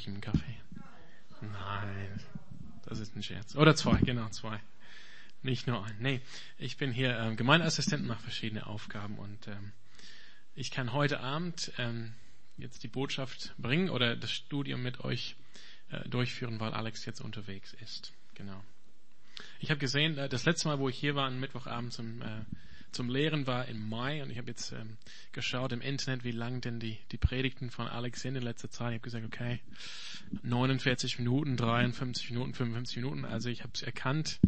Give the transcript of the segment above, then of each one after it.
ich einen Kaffee. Nein, das ist ein Scherz. Oder zwei, genau, zwei. Nicht nur ein. Nee, ich bin hier ähm, Gemeindeassistent, mache verschiedene Aufgaben und ähm, ich kann heute Abend ähm, jetzt die Botschaft bringen oder das Studium mit euch äh, durchführen, weil Alex jetzt unterwegs ist. Genau. Ich habe gesehen, äh, das letzte Mal, wo ich hier war, am Mittwochabend zum, äh, zum Lehren war im Mai und ich habe jetzt ähm, geschaut im Internet, wie lang denn die, die Predigten von Alex sind in letzter Zeit. Ich habe gesagt, okay, 49 Minuten, 53 Minuten, 55 Minuten. Also ich habe es erkannt,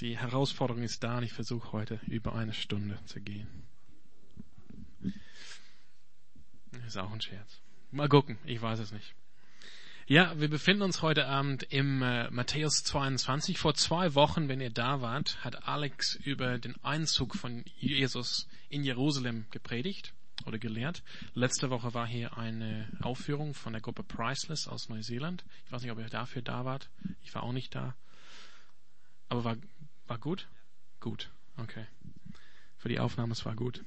die Herausforderung ist da und ich versuche heute über eine Stunde zu gehen. Ist auch ein Scherz. Mal gucken, ich weiß es nicht. Ja, wir befinden uns heute Abend im äh, Matthäus 22. Vor zwei Wochen, wenn ihr da wart, hat Alex über den Einzug von Jesus in Jerusalem gepredigt oder gelehrt. Letzte Woche war hier eine Aufführung von der Gruppe Priceless aus Neuseeland. Ich weiß nicht, ob ihr dafür da wart. Ich war auch nicht da. Aber war, war gut? Gut, okay. Für die Aufnahme, es war gut.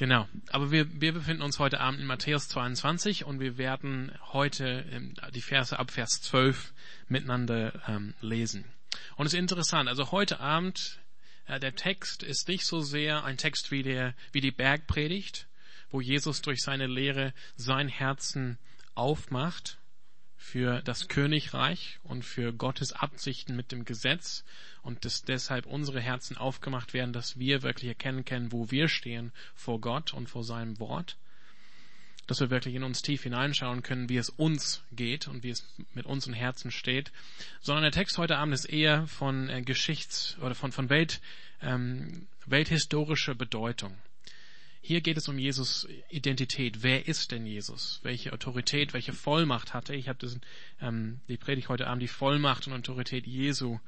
Genau. Aber wir, wir befinden uns heute Abend in Matthäus 22 und wir werden heute ähm, die Verse ab Vers 12 miteinander ähm, lesen. Und es ist interessant. Also heute Abend, äh, der Text ist nicht so sehr ein Text wie der, wie die Bergpredigt, wo Jesus durch seine Lehre sein Herzen aufmacht für das Königreich und für Gottes Absichten mit dem Gesetz und dass deshalb unsere Herzen aufgemacht werden, dass wir wirklich erkennen können, wo wir stehen vor Gott und vor seinem Wort, dass wir wirklich in uns tief hineinschauen können, wie es uns geht und wie es mit unseren Herzen steht, sondern der Text heute Abend ist eher von äh, Geschichts- oder von, von Welt, ähm, welthistorischer Bedeutung. Hier geht es um Jesus Identität. Wer ist denn Jesus? Welche Autorität, welche Vollmacht hatte? Ich habe ähm, die Predigt heute Abend die Vollmacht und Autorität Jesu,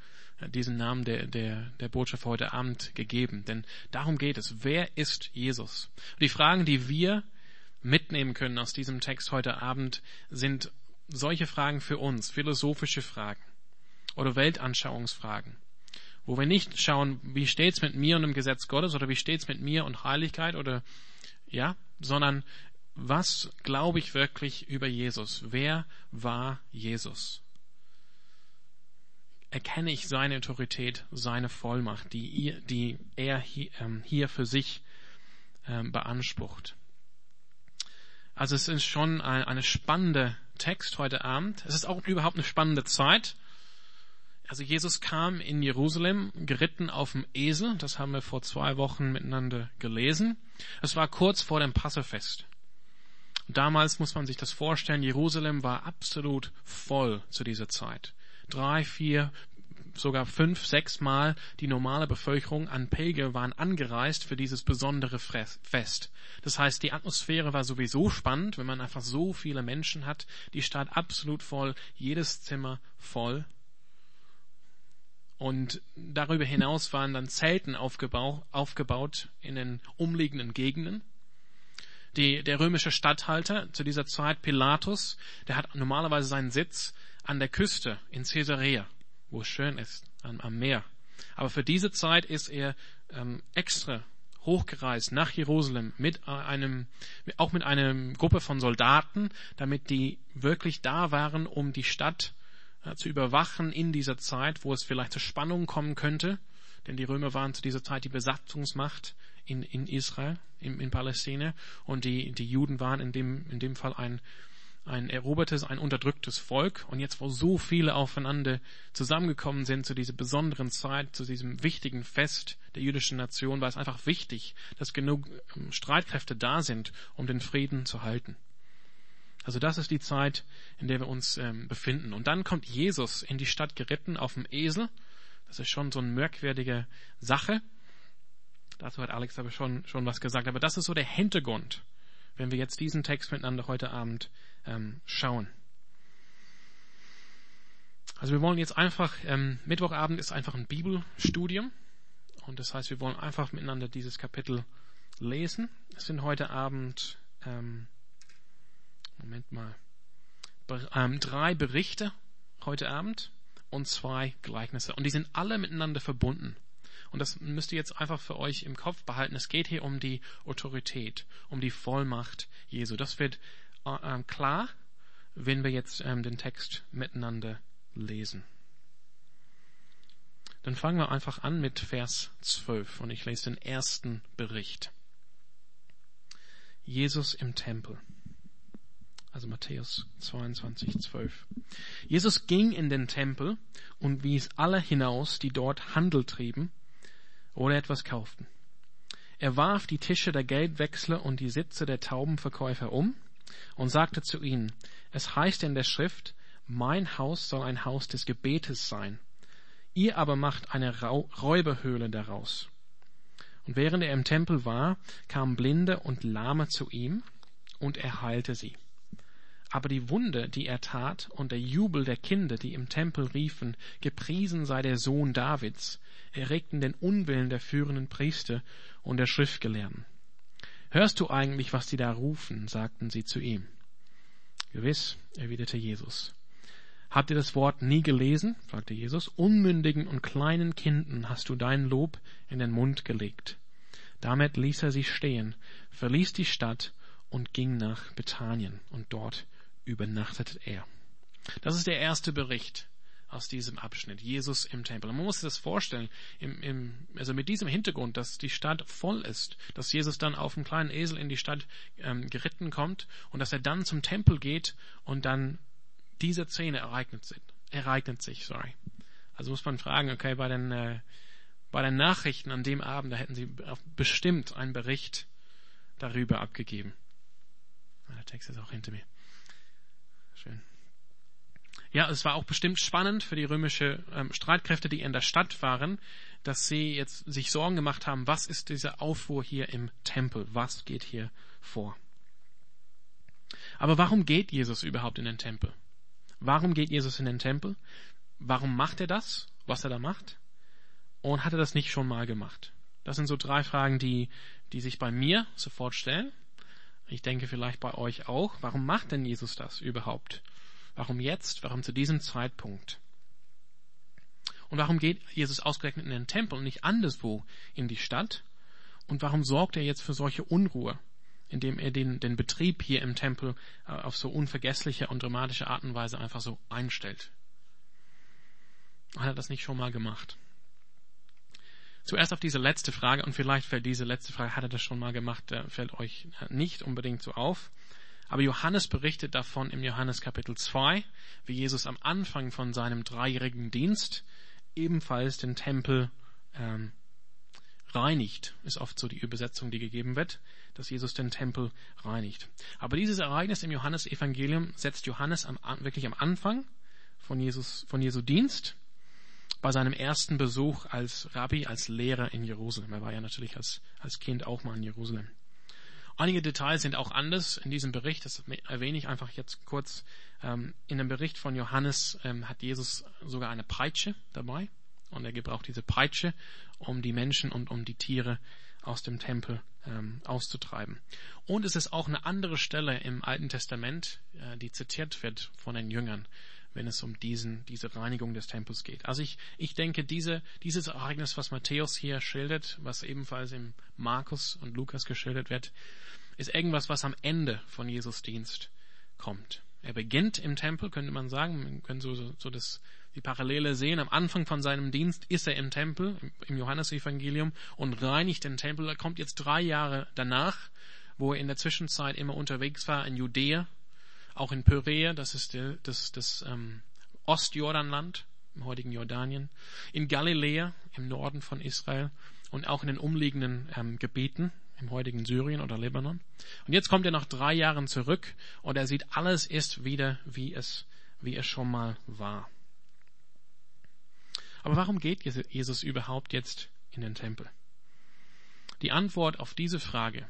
äh, diesen Namen der, der, der Botschaft heute Abend gegeben. Denn darum geht es. Wer ist Jesus? Und die Fragen, die wir mitnehmen können aus diesem Text heute Abend, sind solche Fragen für uns, philosophische Fragen oder Weltanschauungsfragen wo wir nicht schauen, wie steht's mit mir und dem Gesetz Gottes oder wie steht's mit mir und Heiligkeit oder ja, sondern was glaube ich wirklich über Jesus? Wer war Jesus? Erkenne ich seine Autorität, seine Vollmacht, die, die er hier, ähm, hier für sich ähm, beansprucht? Also es ist schon ein, eine spannende Text heute Abend. Es ist auch überhaupt eine spannende Zeit. Also Jesus kam in Jerusalem geritten auf dem Esel, das haben wir vor zwei Wochen miteinander gelesen. Es war kurz vor dem Passafest. Damals muss man sich das vorstellen, Jerusalem war absolut voll zu dieser Zeit. Drei, vier, sogar fünf, sechs Mal die normale Bevölkerung an Pilger waren angereist für dieses besondere Fest. Das heißt, die Atmosphäre war sowieso spannend, wenn man einfach so viele Menschen hat, die Stadt absolut voll, jedes Zimmer voll. Und darüber hinaus waren dann Zelten aufgebaut, aufgebaut in den umliegenden Gegenden. Die, der römische Statthalter zu dieser Zeit, Pilatus, der hat normalerweise seinen Sitz an der Küste in Caesarea, wo es schön ist, am, am Meer. Aber für diese Zeit ist er ähm, extra hochgereist nach Jerusalem mit einem, auch mit einer Gruppe von Soldaten, damit die wirklich da waren, um die Stadt zu überwachen in dieser Zeit, wo es vielleicht zu Spannungen kommen könnte, denn die Römer waren zu dieser Zeit die Besatzungsmacht in, in Israel, in, in Palästina, und die, die Juden waren in dem, in dem Fall ein, ein erobertes, ein unterdrücktes Volk. Und jetzt, wo so viele aufeinander zusammengekommen sind zu dieser besonderen Zeit, zu diesem wichtigen Fest der jüdischen Nation, war es einfach wichtig, dass genug ähm, Streitkräfte da sind, um den Frieden zu halten. Also das ist die Zeit, in der wir uns ähm, befinden. Und dann kommt Jesus in die Stadt geritten auf dem Esel. Das ist schon so eine merkwürdige Sache. Dazu hat Alex aber schon, schon was gesagt. Aber das ist so der Hintergrund, wenn wir jetzt diesen Text miteinander heute Abend ähm, schauen. Also wir wollen jetzt einfach, ähm, Mittwochabend ist einfach ein Bibelstudium. Und das heißt, wir wollen einfach miteinander dieses Kapitel lesen. Es sind heute Abend ähm, Moment mal, ähm, drei Berichte heute Abend und zwei Gleichnisse. Und die sind alle miteinander verbunden. Und das müsst ihr jetzt einfach für euch im Kopf behalten. Es geht hier um die Autorität, um die Vollmacht Jesu. Das wird äh, ähm, klar, wenn wir jetzt ähm, den Text miteinander lesen. Dann fangen wir einfach an mit Vers 12 und ich lese den ersten Bericht. Jesus im Tempel. Also Matthäus 22, 12. Jesus ging in den Tempel und wies alle hinaus, die dort Handel trieben oder etwas kauften. Er warf die Tische der Geldwechsler und die Sitze der Taubenverkäufer um und sagte zu ihnen, es heißt in der Schrift, mein Haus soll ein Haus des Gebetes sein Ihr aber macht eine Räuberhöhle daraus. Und während er im Tempel war, kamen Blinde und Lahme zu ihm, und er heilte sie. Aber die Wunde, die er tat, und der Jubel der Kinder, die im Tempel riefen, gepriesen sei der Sohn Davids, erregten den Unwillen der führenden Priester und der Schriftgelehrten. Hörst du eigentlich, was die da rufen? sagten sie zu ihm. Gewiss, erwiderte Jesus. Habt ihr das Wort nie gelesen? fragte Jesus. Unmündigen und kleinen Kindern hast du dein Lob in den Mund gelegt. Damit ließ er sie stehen, verließ die Stadt und ging nach Bethanien, und dort übernachtete er. Das ist der erste Bericht aus diesem Abschnitt. Jesus im Tempel. Man muss sich das vorstellen, im, im, also mit diesem Hintergrund, dass die Stadt voll ist, dass Jesus dann auf einem kleinen Esel in die Stadt ähm, geritten kommt und dass er dann zum Tempel geht und dann diese Szene ereignet, sind, ereignet sich. Sorry. Also muss man fragen, okay, bei den, äh, bei den Nachrichten an dem Abend, da hätten sie bestimmt einen Bericht darüber abgegeben. Ah, der Text ist auch hinter mir. Ja, es war auch bestimmt spannend für die römische ähm, Streitkräfte, die in der Stadt waren, dass sie jetzt sich Sorgen gemacht haben, was ist diese Aufruhr hier im Tempel? Was geht hier vor? Aber warum geht Jesus überhaupt in den Tempel? Warum geht Jesus in den Tempel? Warum macht er das, was er da macht? Und hat er das nicht schon mal gemacht? Das sind so drei Fragen, die, die sich bei mir sofort stellen. Ich denke vielleicht bei euch auch. Warum macht denn Jesus das überhaupt? Warum jetzt? Warum zu diesem Zeitpunkt? Und warum geht Jesus ausgerechnet in den Tempel und nicht anderswo in die Stadt? Und warum sorgt er jetzt für solche Unruhe? indem er den, den Betrieb hier im Tempel äh, auf so unvergessliche und dramatische Art und Weise einfach so einstellt. Hat er das nicht schon mal gemacht? Zuerst auf diese letzte Frage, und vielleicht fällt diese letzte Frage, hat er das schon mal gemacht, äh, fällt euch nicht unbedingt so auf. Aber Johannes berichtet davon im Johannes Kapitel 2, wie Jesus am Anfang von seinem dreijährigen Dienst ebenfalls den Tempel ähm, reinigt, ist oft so die Übersetzung, die gegeben wird dass Jesus den Tempel reinigt. Aber dieses Ereignis im Johannesevangelium setzt Johannes am, wirklich am Anfang von Jesus, von Jesu Dienst bei seinem ersten Besuch als Rabbi, als Lehrer in Jerusalem. Er war ja natürlich als, als Kind auch mal in Jerusalem. Einige Details sind auch anders in diesem Bericht, das erwähne ich einfach jetzt kurz. Ähm, in dem Bericht von Johannes ähm, hat Jesus sogar eine Peitsche dabei und er gebraucht diese Peitsche, um die Menschen und um die Tiere aus dem Tempel ähm, auszutreiben. Und es ist auch eine andere Stelle im Alten Testament, äh, die zitiert wird von den Jüngern, wenn es um diesen, diese Reinigung des Tempels geht. Also ich, ich denke, diese, dieses Ereignis, was Matthäus hier schildert, was ebenfalls im Markus und Lukas geschildert wird, ist irgendwas, was am Ende von Jesus Dienst kommt. Er beginnt im Tempel, könnte man sagen, man könnte so, so das die Parallele sehen. Am Anfang von seinem Dienst ist er im Tempel, im Johannesevangelium, und reinigt den Tempel. Er kommt jetzt drei Jahre danach, wo er in der Zwischenzeit immer unterwegs war in Judäa, auch in Pyrrhea, das ist der, das, das ähm, Ostjordanland, im heutigen Jordanien, in Galiläa, im Norden von Israel und auch in den umliegenden ähm, Gebieten, im heutigen Syrien oder Libanon. Und jetzt kommt er nach drei Jahren zurück und er sieht, alles ist wieder, wie es, wie es schon mal war. Aber warum geht Jesus überhaupt jetzt in den Tempel? Die Antwort auf diese Frage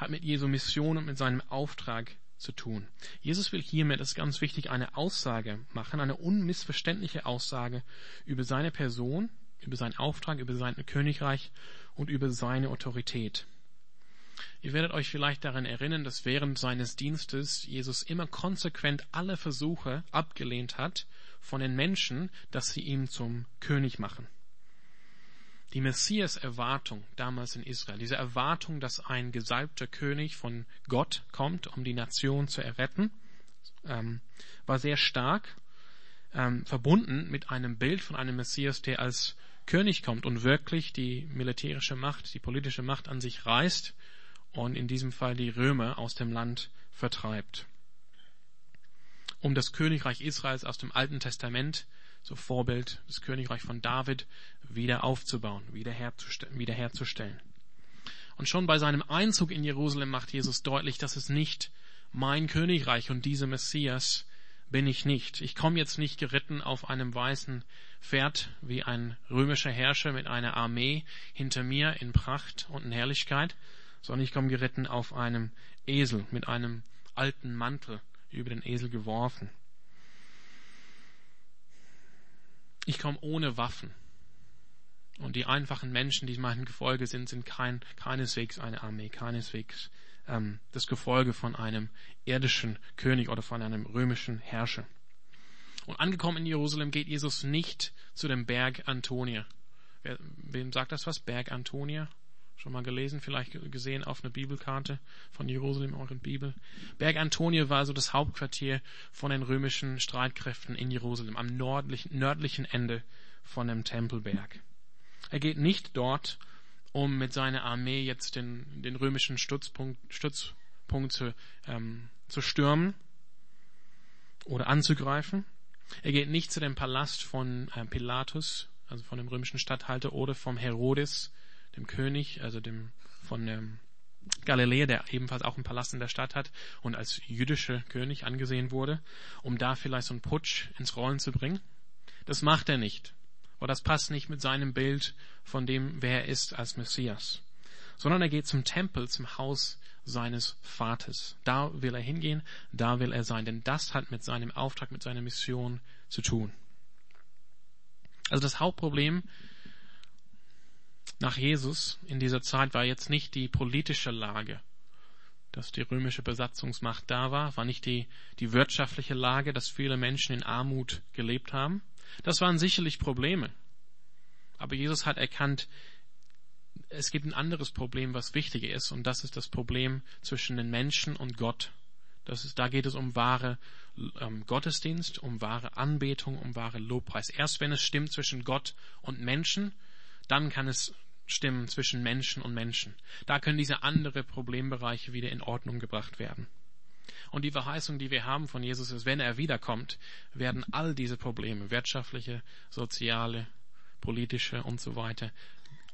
hat mit Jesu Mission und mit seinem Auftrag zu tun. Jesus will hiermit, das ist ganz wichtig, eine Aussage machen, eine unmissverständliche Aussage über seine Person, über seinen Auftrag, über sein Königreich und über seine Autorität. Ihr werdet euch vielleicht daran erinnern, dass während seines Dienstes Jesus immer konsequent alle Versuche abgelehnt hat, von den Menschen, dass sie ihn zum König machen. Die Messias-Erwartung damals in Israel, diese Erwartung, dass ein gesalbter König von Gott kommt, um die Nation zu erretten, ähm, war sehr stark ähm, verbunden mit einem Bild von einem Messias, der als König kommt und wirklich die militärische Macht, die politische Macht an sich reißt und in diesem Fall die Römer aus dem Land vertreibt. Um das Königreich Israels aus dem Alten Testament, so Vorbild das Königreich von David, wieder aufzubauen, wiederherzustellen. Und schon bei seinem Einzug in Jerusalem macht Jesus deutlich, dass es nicht mein Königreich und dieser Messias bin ich nicht. Ich komme jetzt nicht geritten auf einem weißen Pferd wie ein römischer Herrscher mit einer Armee hinter mir in Pracht und in Herrlichkeit, sondern ich komme geritten auf einem Esel mit einem alten Mantel über den Esel geworfen. Ich komme ohne Waffen. Und die einfachen Menschen, die meinem Gefolge sind, sind kein, keineswegs eine Armee, keineswegs ähm, das Gefolge von einem irdischen König oder von einem römischen Herrscher. Und angekommen in Jerusalem geht Jesus nicht zu dem Berg Antonia. Wer, wem sagt das was? Berg Antonia? Schon mal gelesen, vielleicht gesehen auf einer Bibelkarte von Jerusalem, euren Bibel. Berg Antonia war so das Hauptquartier von den römischen Streitkräften in Jerusalem, am nördlichen, nördlichen Ende von dem Tempelberg. Er geht nicht dort, um mit seiner Armee jetzt den, den römischen Stützpunkt, Stützpunkt zu, ähm, zu stürmen oder anzugreifen. Er geht nicht zu dem Palast von äh, Pilatus, also von dem römischen Statthalter, oder vom Herodes, dem König, also dem von ähm, Galiläa, der ebenfalls auch einen Palast in der Stadt hat und als jüdischer König angesehen wurde, um da vielleicht so einen Putsch ins Rollen zu bringen. Das macht er nicht. Aber das passt nicht mit seinem Bild von dem, wer er ist als Messias. Sondern er geht zum Tempel, zum Haus seines Vaters. Da will er hingehen, da will er sein, denn das hat mit seinem Auftrag, mit seiner Mission zu tun. Also das Hauptproblem nach Jesus in dieser Zeit war jetzt nicht die politische Lage, dass die römische Besatzungsmacht da war, war nicht die, die wirtschaftliche Lage, dass viele Menschen in Armut gelebt haben, das waren sicherlich Probleme. Aber Jesus hat erkannt, es gibt ein anderes Problem, was wichtiger ist, und das ist das Problem zwischen den Menschen und Gott. Das ist, da geht es um wahre ähm, Gottesdienst, um wahre Anbetung, um wahre Lobpreis. Erst wenn es stimmt zwischen Gott und Menschen, dann kann es stimmen zwischen Menschen und Menschen. Da können diese anderen Problembereiche wieder in Ordnung gebracht werden. Und die Verheißung, die wir haben von Jesus ist, wenn er wiederkommt, werden all diese Probleme, wirtschaftliche, soziale, politische und so weiter,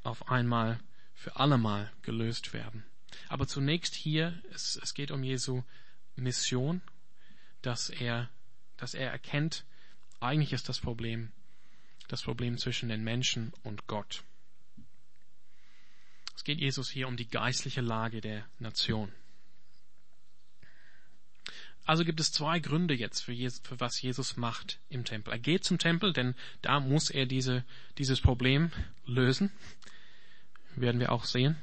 auf einmal für allemal gelöst werden. Aber zunächst hier, es, es geht um Jesu Mission, dass er, dass er erkennt, eigentlich ist das Problem, das Problem zwischen den Menschen und Gott. Es geht Jesus hier um die geistliche Lage der Nation. Also gibt es zwei Gründe jetzt, für, Jesus, für, was Jesus macht im Tempel. Er geht zum Tempel, denn da muss er diese, dieses Problem lösen. Werden wir auch sehen.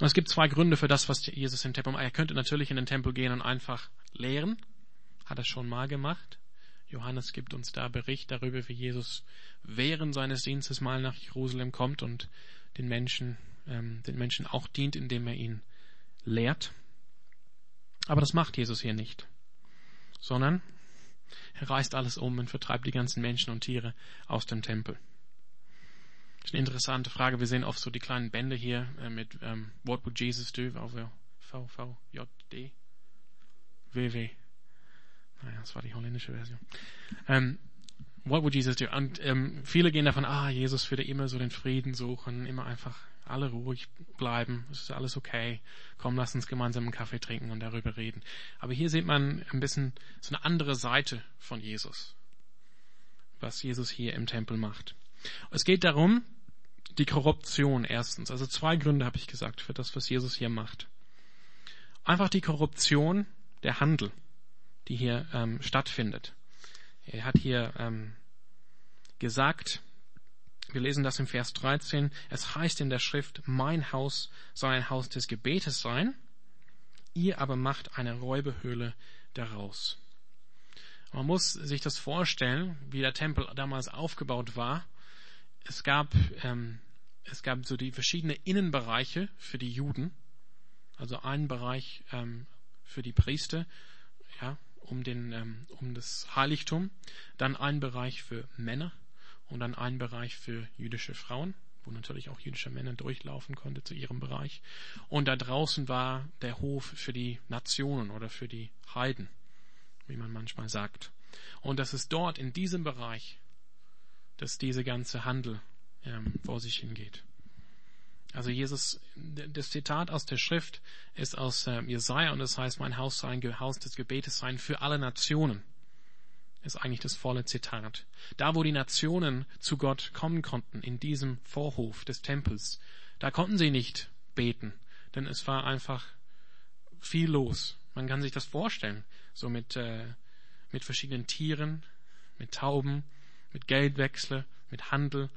Und es gibt zwei Gründe für das, was Jesus im Tempel macht. Er könnte natürlich in den Tempel gehen und einfach lehren. Hat er schon mal gemacht. Johannes gibt uns da Bericht darüber, wie Jesus während seines Dienstes mal nach Jerusalem kommt und den Menschen, ähm, den Menschen auch dient, indem er ihn lehrt. Aber das macht Jesus hier nicht, sondern er reißt alles um und vertreibt die ganzen Menschen und Tiere aus dem Tempel. Das ist eine interessante Frage. Wir sehen oft so die kleinen Bände hier äh, mit ähm, What would Jesus do? V, V, J, D, W, W. Naja, das war die holländische Version. Ähm, what would Jesus do? Und ähm, viele gehen davon, ah, Jesus würde immer so den Frieden suchen, immer einfach alle ruhig bleiben, es ist alles okay, komm, lass uns gemeinsam einen Kaffee trinken und darüber reden. Aber hier sieht man ein bisschen so eine andere Seite von Jesus, was Jesus hier im Tempel macht. Es geht darum, die Korruption erstens, also zwei Gründe habe ich gesagt für das, was Jesus hier macht. Einfach die Korruption der Handel, die hier ähm, stattfindet. Er hat hier ähm, gesagt, wir lesen das im Vers 13. Es heißt in der Schrift, mein Haus soll ein Haus des Gebetes sein. Ihr aber macht eine Räubehöhle daraus. Man muss sich das vorstellen, wie der Tempel damals aufgebaut war. Es gab, ähm, es gab so die verschiedenen Innenbereiche für die Juden. Also ein Bereich ähm, für die Priester, ja, um, den, ähm, um das Heiligtum, dann ein Bereich für Männer und dann ein Bereich für jüdische Frauen, wo natürlich auch jüdische Männer durchlaufen konnten zu ihrem Bereich. Und da draußen war der Hof für die Nationen oder für die Heiden, wie man manchmal sagt. Und das ist dort in diesem Bereich, dass diese ganze Handel ähm, vor sich hingeht. Also Jesus, das Zitat aus der Schrift ist aus äh, Jesaja und das heißt, mein Haus soll ein Haus des Gebetes sein für alle Nationen. Ist eigentlich das volle Zitat. Da, wo die Nationen zu Gott kommen konnten, in diesem Vorhof des Tempels, da konnten sie nicht beten, denn es war einfach viel los. Man kann sich das vorstellen, so mit, äh, mit verschiedenen Tieren, mit Tauben, mit Geldwechsel, mit Handel,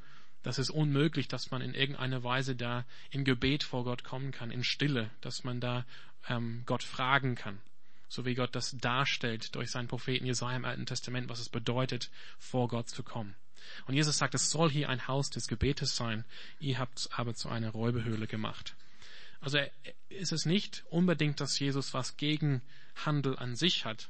das ist unmöglich, dass man in irgendeiner Weise da in Gebet vor Gott kommen kann, in Stille, dass man da ähm, Gott fragen kann. So wie Gott das darstellt durch seinen Propheten Jesaja im Alten Testament, was es bedeutet, vor Gott zu kommen. Und Jesus sagt, es soll hier ein Haus des Gebetes sein, ihr habt es aber zu einer Räubehöhle gemacht. Also ist es nicht unbedingt, dass Jesus was gegen Handel an sich hat.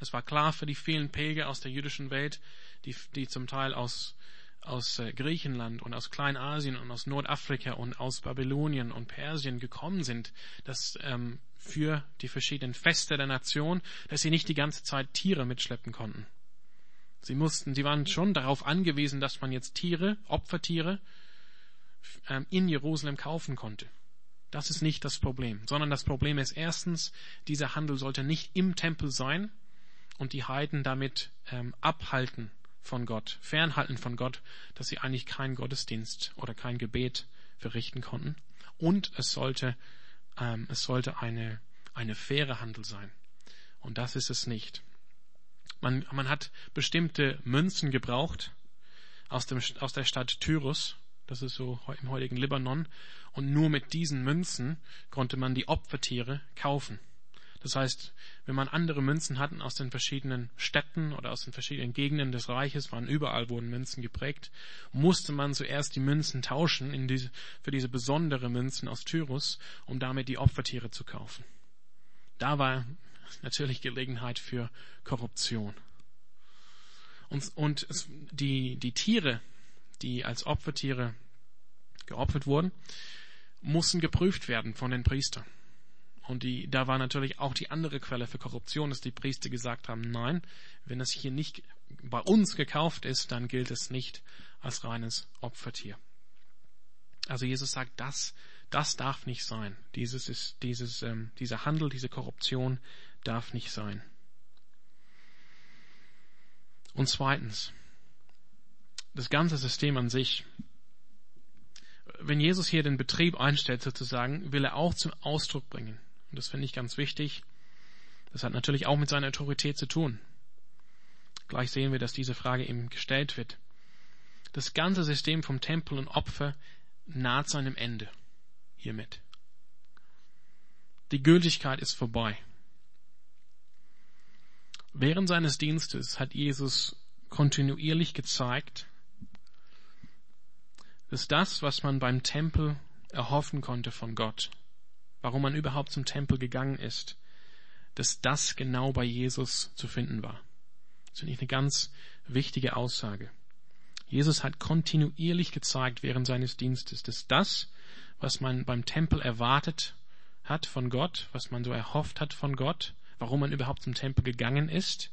Es war klar für die vielen Pilger aus der jüdischen Welt, die, die zum Teil aus aus äh, Griechenland und aus Kleinasien und aus Nordafrika und aus Babylonien und Persien gekommen sind, dass ähm, für die verschiedenen Feste der Nation, dass sie nicht die ganze Zeit Tiere mitschleppen konnten. Sie mussten, sie waren schon darauf angewiesen, dass man jetzt Tiere, Opfertiere, ähm, in Jerusalem kaufen konnte. Das ist nicht das Problem, sondern das Problem ist erstens, dieser Handel sollte nicht im Tempel sein und die Heiden damit ähm, abhalten von Gott, fernhalten von Gott, dass sie eigentlich keinen Gottesdienst oder kein Gebet verrichten konnten. Und es sollte, ähm, es sollte eine, eine faire Handel sein. Und das ist es nicht. Man, man hat bestimmte Münzen gebraucht aus, dem, aus der Stadt Tyrus, das ist so im heutigen Libanon, und nur mit diesen Münzen konnte man die Opfertiere kaufen. Das heißt, wenn man andere Münzen hatten aus den verschiedenen Städten oder aus den verschiedenen Gegenden des Reiches, waren überall wurden Münzen geprägt, musste man zuerst die Münzen tauschen diese, für diese besondere Münzen aus Tyrus, um damit die Opfertiere zu kaufen. Da war natürlich Gelegenheit für Korruption. Und, und es, die, die Tiere, die als Opfertiere geopfert wurden, mussten geprüft werden von den Priestern. Und die, da war natürlich auch die andere Quelle für Korruption, dass die Priester gesagt haben, nein, wenn es hier nicht bei uns gekauft ist, dann gilt es nicht als reines Opfertier. Also Jesus sagt, das, das darf nicht sein. Dieses ist, dieses, ähm, dieser Handel, diese Korruption darf nicht sein. Und zweitens, das ganze System an sich. Wenn Jesus hier den Betrieb einstellt sozusagen, will er auch zum Ausdruck bringen, und das finde ich ganz wichtig. Das hat natürlich auch mit seiner Autorität zu tun. Gleich sehen wir, dass diese Frage ihm gestellt wird. Das ganze System vom Tempel und Opfer naht seinem Ende hiermit. Die Gültigkeit ist vorbei. Während seines Dienstes hat Jesus kontinuierlich gezeigt, dass das, was man beim Tempel erhoffen konnte von Gott, warum man überhaupt zum Tempel gegangen ist, dass das genau bei Jesus zu finden war. Das finde ich eine ganz wichtige Aussage. Jesus hat kontinuierlich gezeigt während seines Dienstes, dass das, was man beim Tempel erwartet hat von Gott, was man so erhofft hat von Gott, warum man überhaupt zum Tempel gegangen ist,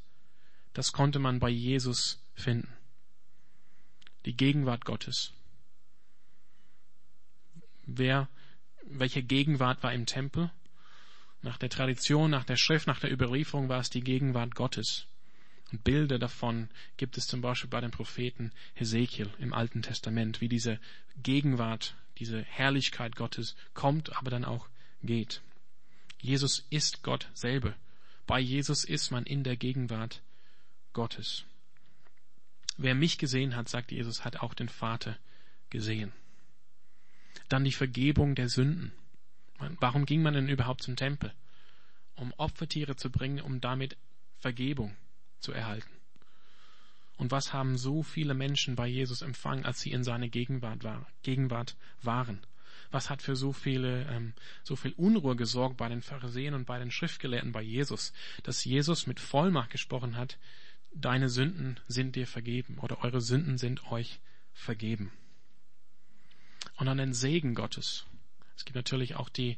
das konnte man bei Jesus finden. Die Gegenwart Gottes. Wer welche Gegenwart war im Tempel? Nach der Tradition, nach der Schrift, nach der Überlieferung war es die Gegenwart Gottes. Und Bilder davon gibt es zum Beispiel bei dem Propheten Hesekiel im Alten Testament, wie diese Gegenwart, diese Herrlichkeit Gottes kommt, aber dann auch geht. Jesus ist Gott selber. Bei Jesus ist man in der Gegenwart Gottes. Wer mich gesehen hat, sagt Jesus, hat auch den Vater gesehen. Dann die Vergebung der Sünden. Warum ging man denn überhaupt zum Tempel? Um Opfertiere zu bringen, um damit Vergebung zu erhalten. Und was haben so viele Menschen bei Jesus empfangen, als sie in seiner Gegenwart, war, Gegenwart waren? Was hat für so viele, ähm, so viel Unruhe gesorgt bei den Pharisäern und bei den Schriftgelehrten bei Jesus, dass Jesus mit Vollmacht gesprochen hat, deine Sünden sind dir vergeben oder eure Sünden sind euch vergeben. Und dann den Segen Gottes. Es gibt natürlich auch die,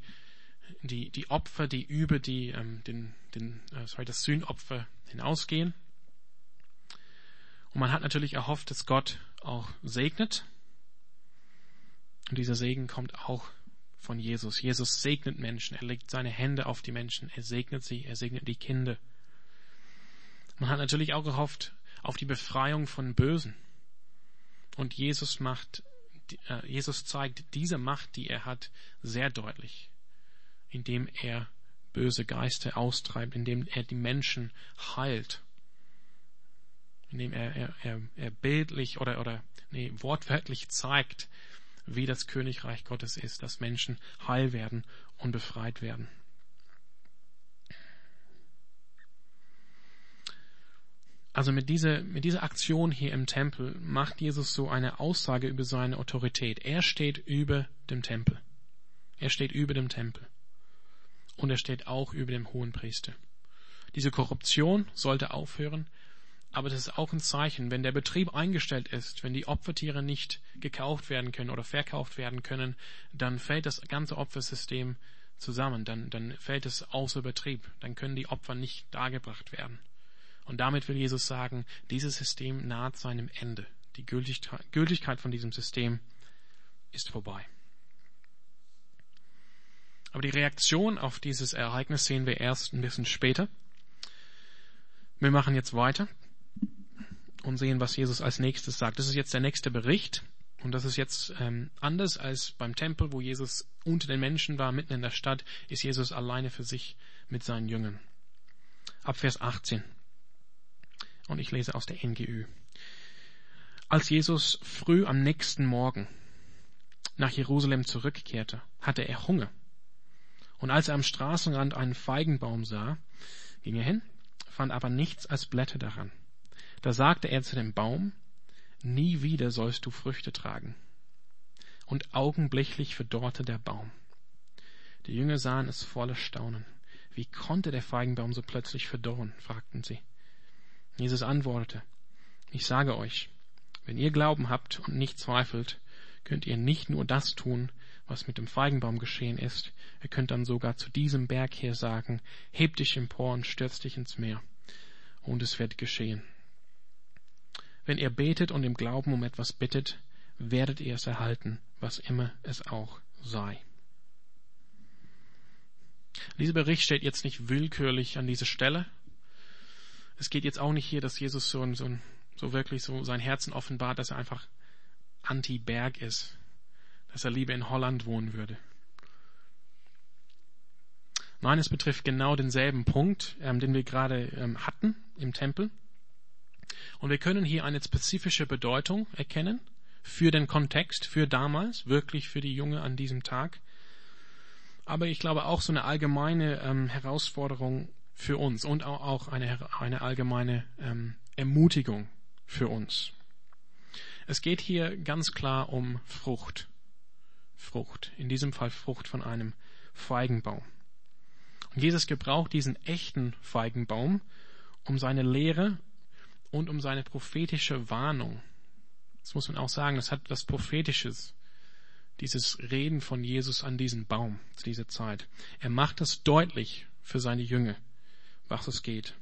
die, die Opfer, die über die, ähm, den, den, äh, sorry, das Sühnopfer hinausgehen. Und man hat natürlich erhofft, dass Gott auch segnet. Und dieser Segen kommt auch von Jesus. Jesus segnet Menschen. Er legt seine Hände auf die Menschen. Er segnet sie. Er segnet die Kinder. Man hat natürlich auch gehofft auf die Befreiung von Bösen. Und Jesus macht, Jesus zeigt diese Macht, die er hat, sehr deutlich, indem er böse Geister austreibt, indem er die Menschen heilt indem er, er, er, er bildlich oder, oder nee, wortwörtlich zeigt, wie das Königreich Gottes ist, dass Menschen heil werden und befreit werden. Also mit dieser, mit dieser Aktion hier im Tempel macht Jesus so eine Aussage über seine Autorität. Er steht über dem Tempel. Er steht über dem Tempel. Und er steht auch über dem hohen Priester. Diese Korruption sollte aufhören. Aber das ist auch ein Zeichen, wenn der Betrieb eingestellt ist, wenn die Opfertiere nicht gekauft werden können oder verkauft werden können, dann fällt das ganze Opfersystem zusammen, dann, dann fällt es außer Betrieb, dann können die Opfer nicht dargebracht werden. Und damit will Jesus sagen, dieses System naht seinem Ende. Die Gültigkeit von diesem System ist vorbei. Aber die Reaktion auf dieses Ereignis sehen wir erst ein bisschen später. Wir machen jetzt weiter und sehen, was Jesus als nächstes sagt. Das ist jetzt der nächste Bericht. Und das ist jetzt ähm, anders als beim Tempel, wo Jesus unter den Menschen war, mitten in der Stadt, ist Jesus alleine für sich mit seinen Jüngern. Ab Vers 18. Und ich lese aus der NGÜ. Als Jesus früh am nächsten Morgen nach Jerusalem zurückkehrte, hatte er Hunger. Und als er am Straßenrand einen Feigenbaum sah, ging er hin, fand aber nichts als Blätter daran. Da sagte er zu dem Baum, nie wieder sollst du Früchte tragen. Und augenblicklich verdorrte der Baum. Die Jünger sahen es voller Staunen. Wie konnte der Feigenbaum so plötzlich verdorren? fragten sie. Jesus antwortete, ich sage euch, wenn ihr Glauben habt und nicht zweifelt, könnt ihr nicht nur das tun, was mit dem Feigenbaum geschehen ist, ihr könnt dann sogar zu diesem Berg hier sagen, heb dich empor und stürz dich ins Meer. Und es wird geschehen. Wenn ihr betet und im Glauben um etwas bittet, werdet ihr es erhalten, was immer es auch sei. Dieser Bericht steht jetzt nicht willkürlich an dieser Stelle. Es geht jetzt auch nicht hier, dass Jesus so, so, so wirklich so sein Herzen offenbart, dass er einfach anti-Berg ist, dass er lieber in Holland wohnen würde. Nein, es betrifft genau denselben Punkt, ähm, den wir gerade ähm, hatten im Tempel. Und wir können hier eine spezifische Bedeutung erkennen für den Kontext, für damals, wirklich für die Junge an diesem Tag. Aber ich glaube auch so eine allgemeine ähm, Herausforderung für uns und auch eine, eine allgemeine ähm, Ermutigung für uns. Es geht hier ganz klar um Frucht. Frucht. In diesem Fall Frucht von einem Feigenbaum. Und Jesus gebraucht diesen echten Feigenbaum, um seine Lehre und um seine prophetische Warnung. Das muss man auch sagen, das hat was Prophetisches, dieses Reden von Jesus an diesen Baum zu dieser Zeit. Er macht es deutlich für seine Jünger, was es geht.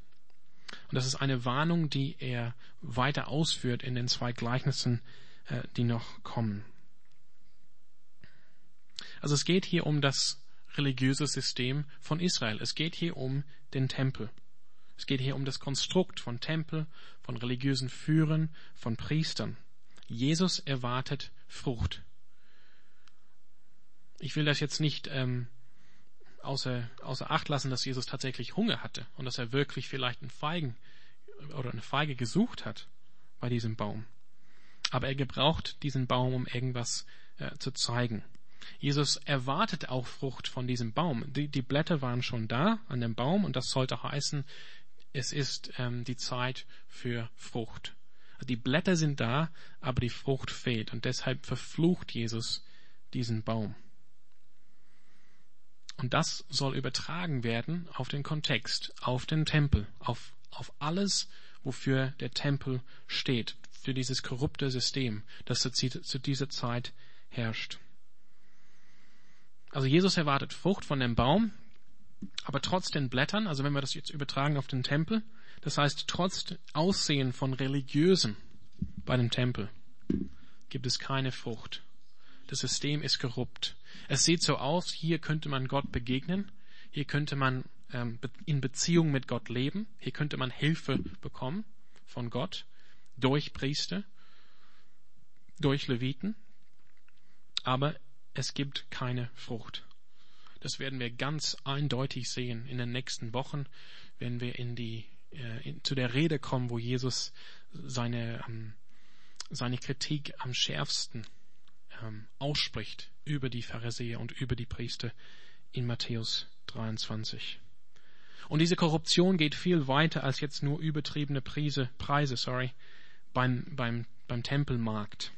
Und das ist eine Warnung, die er weiter ausführt in den zwei Gleichnissen, äh, die noch kommen. Also es geht hier um das religiöse System von Israel. Es geht hier um den Tempel. Es geht hier um das Konstrukt von Tempel, von religiösen Führern, von Priestern. Jesus erwartet Frucht. Ich will das jetzt nicht ähm, außer, außer Acht lassen, dass Jesus tatsächlich Hunger hatte und dass er wirklich vielleicht einen Feigen oder eine Feige gesucht hat bei diesem Baum. Aber er gebraucht diesen Baum, um irgendwas äh, zu zeigen. Jesus erwartet auch Frucht von diesem Baum. Die, die Blätter waren schon da an dem Baum und das sollte heißen, es ist ähm, die Zeit für Frucht. Die Blätter sind da, aber die Frucht fehlt und deshalb verflucht Jesus diesen Baum. Und das soll übertragen werden auf den Kontext, auf den Tempel, auf, auf alles, wofür der Tempel steht, für dieses korrupte System, das zu, zu dieser Zeit herrscht. Also Jesus erwartet Frucht von dem Baum, aber trotz den Blättern, also wenn wir das jetzt übertragen auf den Tempel, das heißt trotz Aussehen von Religiösen bei dem Tempel, gibt es keine Frucht. Das System ist korrupt. Es sieht so aus, hier könnte man Gott begegnen, hier könnte man ähm, in Beziehung mit Gott leben, hier könnte man Hilfe bekommen von Gott durch Priester, durch Leviten, aber es gibt keine Frucht. Das werden wir ganz eindeutig sehen in den nächsten Wochen, wenn wir in die äh, in, zu der Rede kommen, wo Jesus seine ähm, seine Kritik am schärfsten ähm, ausspricht über die Pharisäer und über die Priester in Matthäus 23. Und diese Korruption geht viel weiter als jetzt nur übertriebene Preise, Preise sorry, beim, beim, beim Tempelmarkt.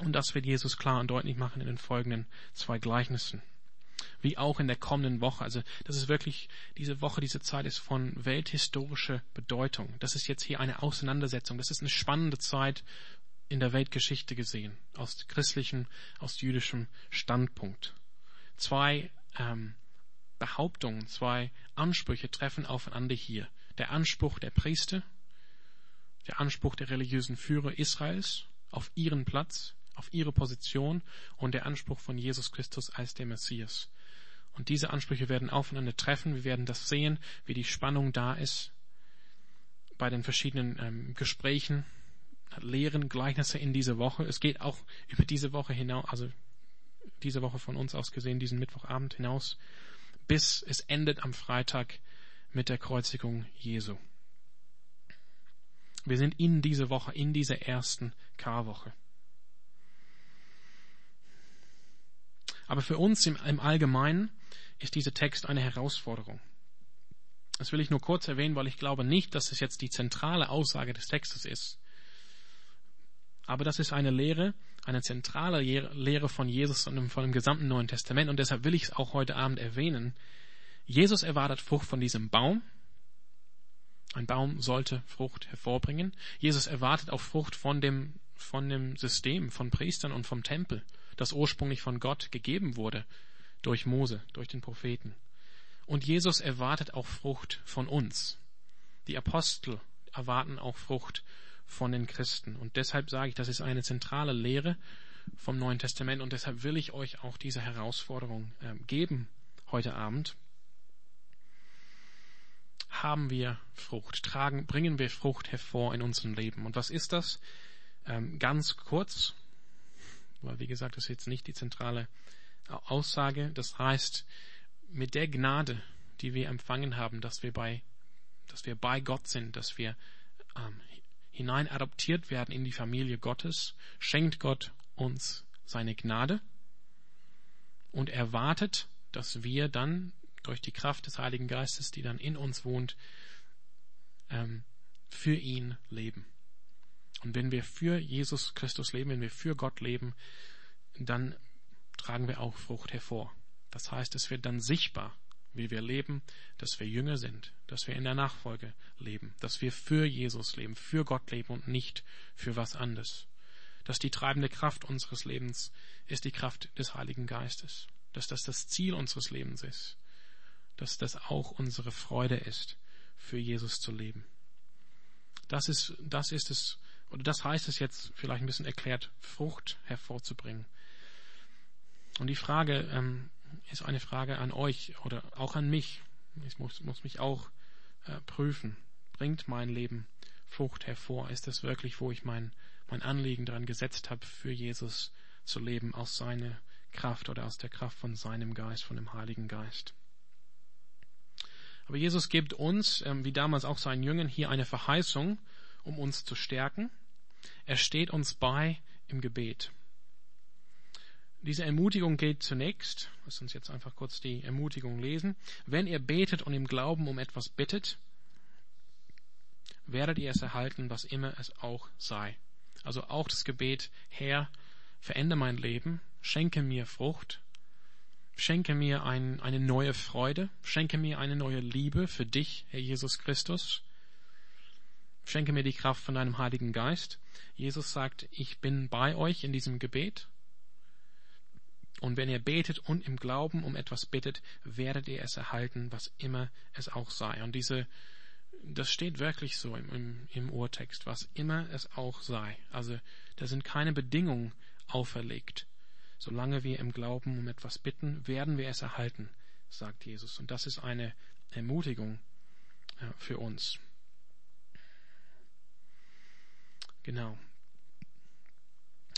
Und das wird Jesus klar und deutlich machen in den folgenden zwei Gleichnissen. Wie auch in der kommenden Woche. Also das ist wirklich, diese Woche, diese Zeit ist von welthistorischer Bedeutung. Das ist jetzt hier eine Auseinandersetzung. Das ist eine spannende Zeit in der Weltgeschichte gesehen, aus christlichem, aus jüdischem Standpunkt. Zwei ähm, Behauptungen, zwei Ansprüche treffen aufeinander hier. Der Anspruch der Priester, der Anspruch der religiösen Führer Israels auf ihren Platz, auf ihre Position und der Anspruch von Jesus Christus als der Messias. Und diese Ansprüche werden aufeinander treffen. Wir werden das sehen, wie die Spannung da ist bei den verschiedenen ähm, Gesprächen Lehren, Gleichnisse in dieser Woche. Es geht auch über diese Woche hinaus, also diese Woche von uns aus gesehen, diesen Mittwochabend hinaus, bis es endet am Freitag mit der Kreuzigung Jesu. Wir sind in dieser Woche, in dieser ersten Karwoche. Aber für uns im, im Allgemeinen ist dieser Text eine Herausforderung. Das will ich nur kurz erwähnen, weil ich glaube nicht, dass es jetzt die zentrale Aussage des Textes ist. Aber das ist eine Lehre, eine zentrale Lehre von Jesus und von dem gesamten Neuen Testament. Und deshalb will ich es auch heute Abend erwähnen. Jesus erwartet Frucht von diesem Baum. Ein Baum sollte Frucht hervorbringen. Jesus erwartet auch Frucht von dem, von dem System, von Priestern und vom Tempel, das ursprünglich von Gott gegeben wurde durch Mose, durch den Propheten. Und Jesus erwartet auch Frucht von uns. Die Apostel erwarten auch Frucht von den Christen. Und deshalb sage ich, das ist eine zentrale Lehre vom Neuen Testament und deshalb will ich euch auch diese Herausforderung äh, geben heute Abend. Haben wir Frucht, tragen, bringen wir Frucht hervor in unserem Leben. Und was ist das? Ähm, ganz kurz, weil wie gesagt, das ist jetzt nicht die zentrale Aussage. Das heißt, mit der Gnade, die wir empfangen haben, dass wir bei, dass wir bei Gott sind, dass wir ähm, hinein adoptiert werden in die Familie Gottes, schenkt Gott uns seine Gnade und erwartet, dass wir dann durch die Kraft des Heiligen Geistes, die dann in uns wohnt, ähm, für ihn leben. Und wenn wir für Jesus Christus leben, wenn wir für Gott leben, dann tragen wir auch Frucht hervor. Das heißt, es wird dann sichtbar, wie wir leben, dass wir Jünger sind, dass wir in der Nachfolge leben, dass wir für Jesus leben, für Gott leben und nicht für was anderes. Dass die treibende Kraft unseres Lebens ist die Kraft des Heiligen Geistes, dass das das Ziel unseres Lebens ist, dass das auch unsere Freude ist, für Jesus zu leben. Das ist, das ist es, oder das heißt es jetzt vielleicht ein bisschen erklärt, Frucht hervorzubringen. Und die Frage, ähm, ist eine Frage an euch oder auch an mich. Ich muss, muss mich auch äh, prüfen. Bringt mein Leben Frucht hervor? Ist das wirklich, wo ich mein, mein Anliegen daran gesetzt habe, für Jesus zu leben, aus seiner Kraft oder aus der Kraft von seinem Geist, von dem Heiligen Geist? Aber Jesus gibt uns, ähm, wie damals auch seinen Jüngern, hier eine Verheißung, um uns zu stärken. Er steht uns bei im Gebet. Diese Ermutigung geht zunächst, lass uns jetzt einfach kurz die Ermutigung lesen. Wenn ihr betet und im Glauben um etwas bittet, werdet ihr es erhalten, was immer es auch sei. Also auch das Gebet, Herr, verändere mein Leben, schenke mir Frucht, Schenke mir ein, eine neue Freude, schenke mir eine neue Liebe für dich, Herr Jesus Christus. Schenke mir die Kraft von deinem Heiligen Geist. Jesus sagt, ich bin bei euch in diesem Gebet. Und wenn ihr betet und im Glauben um etwas bittet, werdet ihr es erhalten, was immer es auch sei. Und diese, das steht wirklich so im, im, im Urtext, was immer es auch sei. Also da sind keine Bedingungen auferlegt. Solange wir im Glauben um etwas bitten, werden wir es erhalten, sagt Jesus. Und das ist eine Ermutigung für uns. Genau.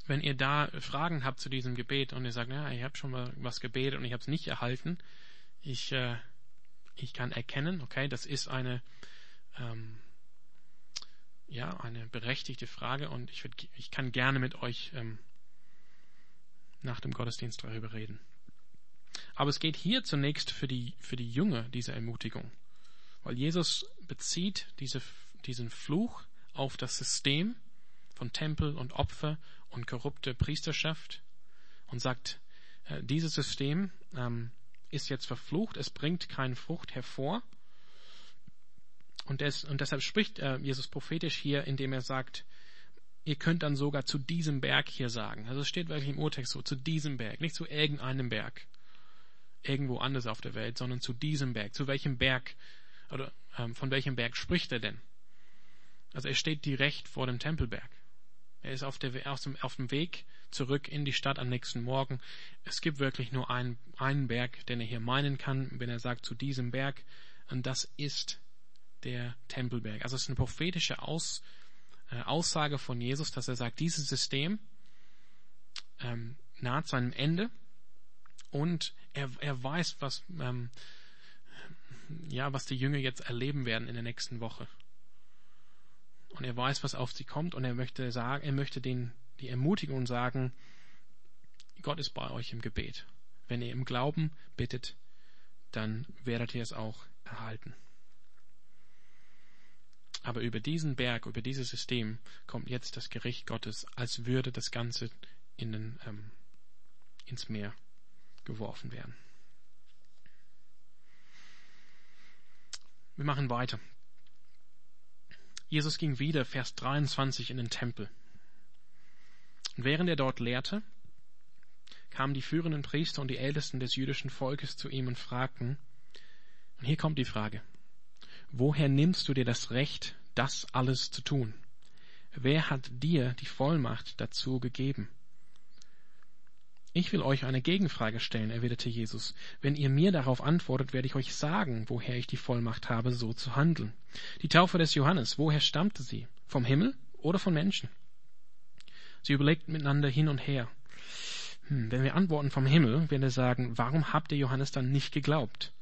Wenn ihr da Fragen habt zu diesem Gebet und ihr sagt, ja, ich habe schon mal was gebetet und ich habe es nicht erhalten, ich, äh, ich kann erkennen, okay, das ist eine, ähm, ja, eine berechtigte Frage und ich, würd, ich kann gerne mit euch ähm, nach dem Gottesdienst darüber reden. Aber es geht hier zunächst für die, für die Jünger diese Ermutigung, weil Jesus bezieht diese, diesen Fluch auf das System von Tempel und Opfer und korrupte Priesterschaft und sagt, äh, dieses System ähm, ist jetzt verflucht, es bringt keine Frucht hervor. Und, des, und deshalb spricht äh, Jesus prophetisch hier, indem er sagt, ihr könnt dann sogar zu diesem Berg hier sagen. Also es steht wirklich im Urtext so, zu diesem Berg, nicht zu irgendeinem Berg, irgendwo anders auf der Welt, sondern zu diesem Berg. Zu welchem Berg, oder ähm, von welchem Berg spricht er denn? Also er steht direkt vor dem Tempelberg. Er ist auf, der, auf, dem, auf dem Weg zurück in die Stadt am nächsten Morgen. Es gibt wirklich nur einen, einen Berg, den er hier meinen kann, wenn er sagt zu diesem Berg. Und das ist der Tempelberg. Also es ist eine prophetische Aus, äh, Aussage von Jesus, dass er sagt, dieses System ähm, naht seinem Ende und er, er weiß, was, ähm, ja, was die Jünger jetzt erleben werden in der nächsten Woche und er weiß, was auf sie kommt und er möchte sagen, er möchte den die Ermutigung sagen, Gott ist bei euch im Gebet. Wenn ihr im Glauben bittet, dann werdet ihr es auch erhalten. Aber über diesen Berg, über dieses System kommt jetzt das Gericht Gottes, als würde das Ganze in den, ähm, ins Meer geworfen werden. Wir machen weiter. Jesus ging wieder, Vers 23, in den Tempel. Und während er dort lehrte, kamen die führenden Priester und die Ältesten des jüdischen Volkes zu ihm und fragten, und hier kommt die Frage, woher nimmst du dir das Recht, das alles zu tun? Wer hat dir die Vollmacht dazu gegeben? Ich will euch eine Gegenfrage stellen, erwiderte Jesus. Wenn ihr mir darauf antwortet, werde ich euch sagen, woher ich die Vollmacht habe, so zu handeln. Die Taufe des Johannes, woher stammte sie? Vom Himmel oder von Menschen? Sie überlegten miteinander hin und her. Hm, wenn wir antworten vom Himmel, werden wir sagen, warum habt ihr Johannes dann nicht geglaubt?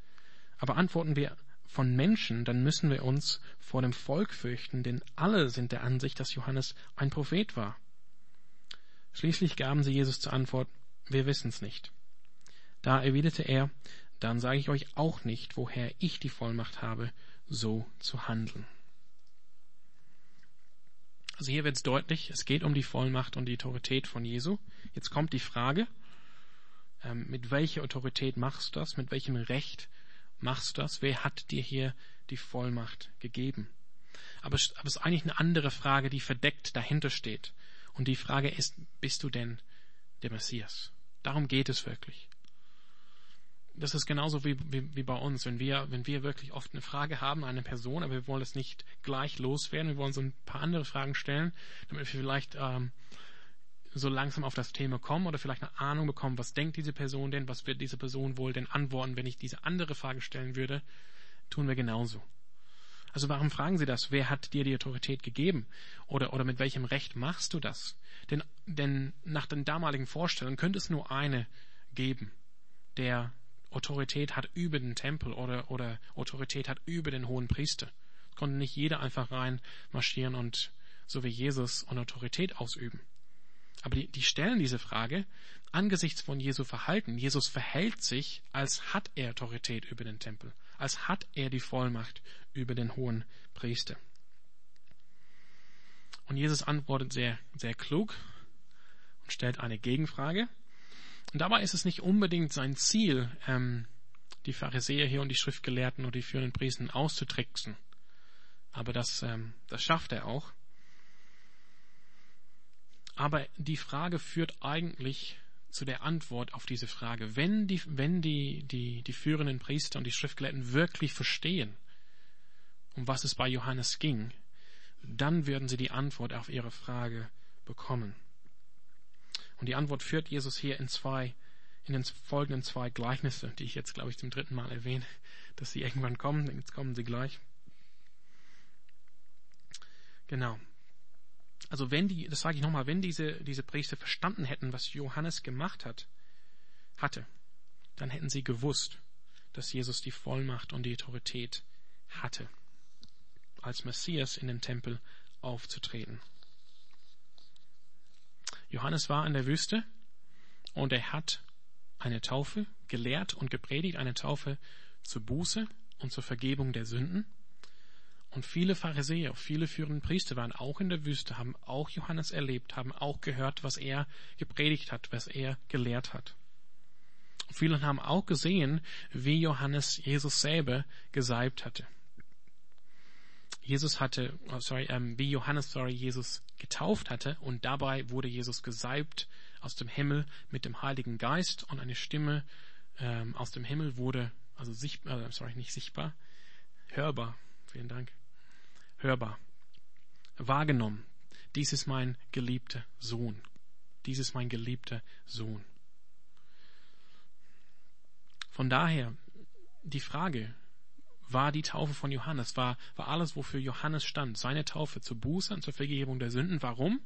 Aber antworten wir von Menschen, dann müssen wir uns vor dem Volk fürchten, denn alle sind der Ansicht, dass Johannes ein Prophet war. Schließlich gaben sie Jesus zur Antwort, wir wissen's nicht. Da erwiderte er, dann sage ich euch auch nicht, woher ich die Vollmacht habe, so zu handeln. Also hier wird es deutlich, es geht um die Vollmacht und die Autorität von Jesu. Jetzt kommt die Frage, ähm, mit welcher Autorität machst du das? Mit welchem Recht machst du das? Wer hat dir hier die Vollmacht gegeben? Aber es ist eigentlich eine andere Frage, die verdeckt dahinter steht. Und die Frage ist, bist du denn der Messias? Darum geht es wirklich. Das ist genauso wie, wie, wie bei uns, wenn wir, wenn wir wirklich oft eine Frage haben, eine Person, aber wir wollen es nicht gleich loswerden, wir wollen so ein paar andere Fragen stellen, damit wir vielleicht ähm, so langsam auf das Thema kommen oder vielleicht eine Ahnung bekommen, was denkt diese Person denn, was wird diese Person wohl denn antworten, wenn ich diese andere Frage stellen würde, tun wir genauso. Also warum fragen Sie das? Wer hat dir die Autorität gegeben? Oder, oder mit welchem Recht machst du das? Denn, denn nach den damaligen Vorstellungen könnte es nur eine geben, der Autorität hat über den Tempel oder, oder Autorität hat über den hohen Priester. Es konnte nicht jeder einfach rein marschieren und so wie Jesus und Autorität ausüben. Aber die, die stellen diese Frage angesichts von Jesu Verhalten. Jesus verhält sich, als hat er Autorität über den Tempel, als hat er die Vollmacht über den hohen Priester. Und Jesus antwortet sehr, sehr klug und stellt eine Gegenfrage. Und dabei ist es nicht unbedingt sein Ziel, ähm, die Pharisäer hier und die Schriftgelehrten und die führenden Priester auszutricksen. Aber das, ähm, das schafft er auch. Aber die Frage führt eigentlich zu der Antwort auf diese Frage. Wenn die, wenn die, die, die führenden Priester und die Schriftgelehrten wirklich verstehen, um was es bei Johannes ging, dann werden sie die Antwort auf ihre Frage bekommen. Und die Antwort führt Jesus hier in zwei, in den folgenden zwei Gleichnisse, die ich jetzt, glaube ich, zum dritten Mal erwähne, dass sie irgendwann kommen. Jetzt kommen sie gleich. Genau. Also wenn die, das sage ich nochmal, wenn diese, diese Priester verstanden hätten, was Johannes gemacht hat, hatte, dann hätten sie gewusst, dass Jesus die Vollmacht und die Autorität hatte, als Messias in den Tempel aufzutreten. Johannes war in der Wüste und er hat eine Taufe gelehrt und gepredigt, eine Taufe zur Buße und zur Vergebung der Sünden. Und viele Pharisäer, viele führende Priester waren auch in der Wüste, haben auch Johannes erlebt, haben auch gehört, was er gepredigt hat, was er gelehrt hat. Und viele haben auch gesehen, wie Johannes Jesus selber gesalbt hatte. Jesus hatte, oh sorry, ähm, wie Johannes, sorry, Jesus getauft hatte und dabei wurde Jesus gesalbt aus dem Himmel mit dem Heiligen Geist und eine Stimme ähm, aus dem Himmel wurde, also sichtbar, äh, sorry, nicht sichtbar, hörbar, vielen Dank, hörbar, wahrgenommen. Dies ist mein geliebter Sohn. Dies ist mein geliebter Sohn. Von daher die Frage, war die Taufe von Johannes, war, war alles, wofür Johannes stand, seine Taufe zur Buße und zur Vergebung der Sünden. Warum?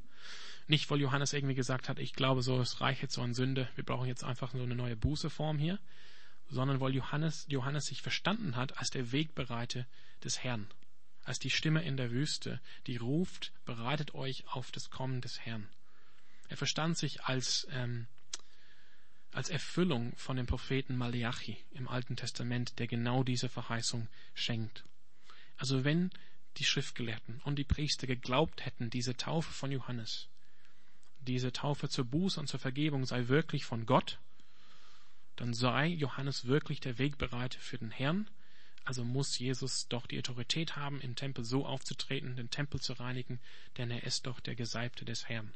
Nicht, weil Johannes irgendwie gesagt hat, ich glaube so, es reicht jetzt so an Sünde, wir brauchen jetzt einfach so eine neue Bußeform hier, sondern weil Johannes, Johannes sich verstanden hat als der Wegbereiter des Herrn als die Stimme in der Wüste, die ruft, bereitet euch auf das Kommen des Herrn. Er verstand sich als, ähm, als Erfüllung von dem Propheten Malachi im Alten Testament, der genau diese Verheißung schenkt. Also wenn die Schriftgelehrten und die Priester geglaubt hätten, diese Taufe von Johannes, diese Taufe zur Buße und zur Vergebung sei wirklich von Gott, dann sei Johannes wirklich der Wegbereiter für den Herrn also muss Jesus doch die Autorität haben, im Tempel so aufzutreten, den Tempel zu reinigen, denn er ist doch der Gesalbte des Herrn.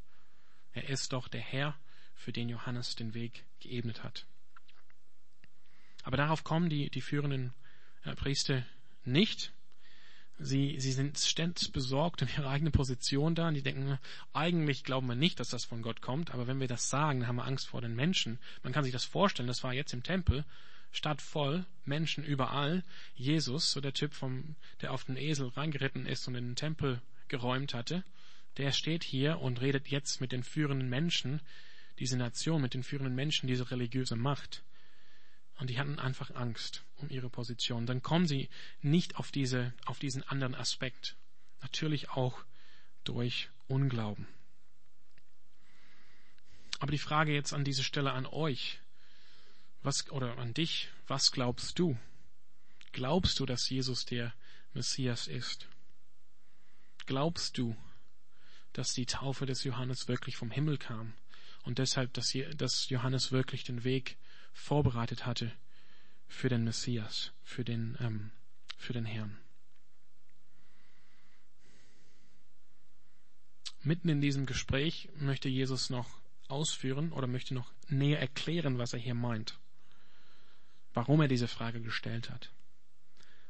Er ist doch der Herr, für den Johannes den Weg geebnet hat. Aber darauf kommen die, die führenden äh, Priester nicht. Sie, sie sind ständig besorgt um ihre eigene Position da und die denken, eigentlich glauben wir nicht, dass das von Gott kommt, aber wenn wir das sagen, dann haben wir Angst vor den Menschen. Man kann sich das vorstellen, das war jetzt im Tempel Stadt voll, Menschen überall. Jesus, so der Typ vom, der auf den Esel reingeritten ist und in den Tempel geräumt hatte, der steht hier und redet jetzt mit den führenden Menschen, diese Nation, mit den führenden Menschen, diese religiöse Macht. Und die hatten einfach Angst um ihre Position. Dann kommen sie nicht auf diese, auf diesen anderen Aspekt. Natürlich auch durch Unglauben. Aber die Frage jetzt an dieser Stelle an euch. Was, oder an dich, was glaubst du? Glaubst du, dass Jesus der Messias ist? Glaubst du, dass die Taufe des Johannes wirklich vom Himmel kam und deshalb, dass, Johannes wirklich den Weg vorbereitet hatte für den Messias, für den, ähm, für den Herrn? Mitten in diesem Gespräch möchte Jesus noch ausführen oder möchte noch näher erklären, was er hier meint warum er diese Frage gestellt hat.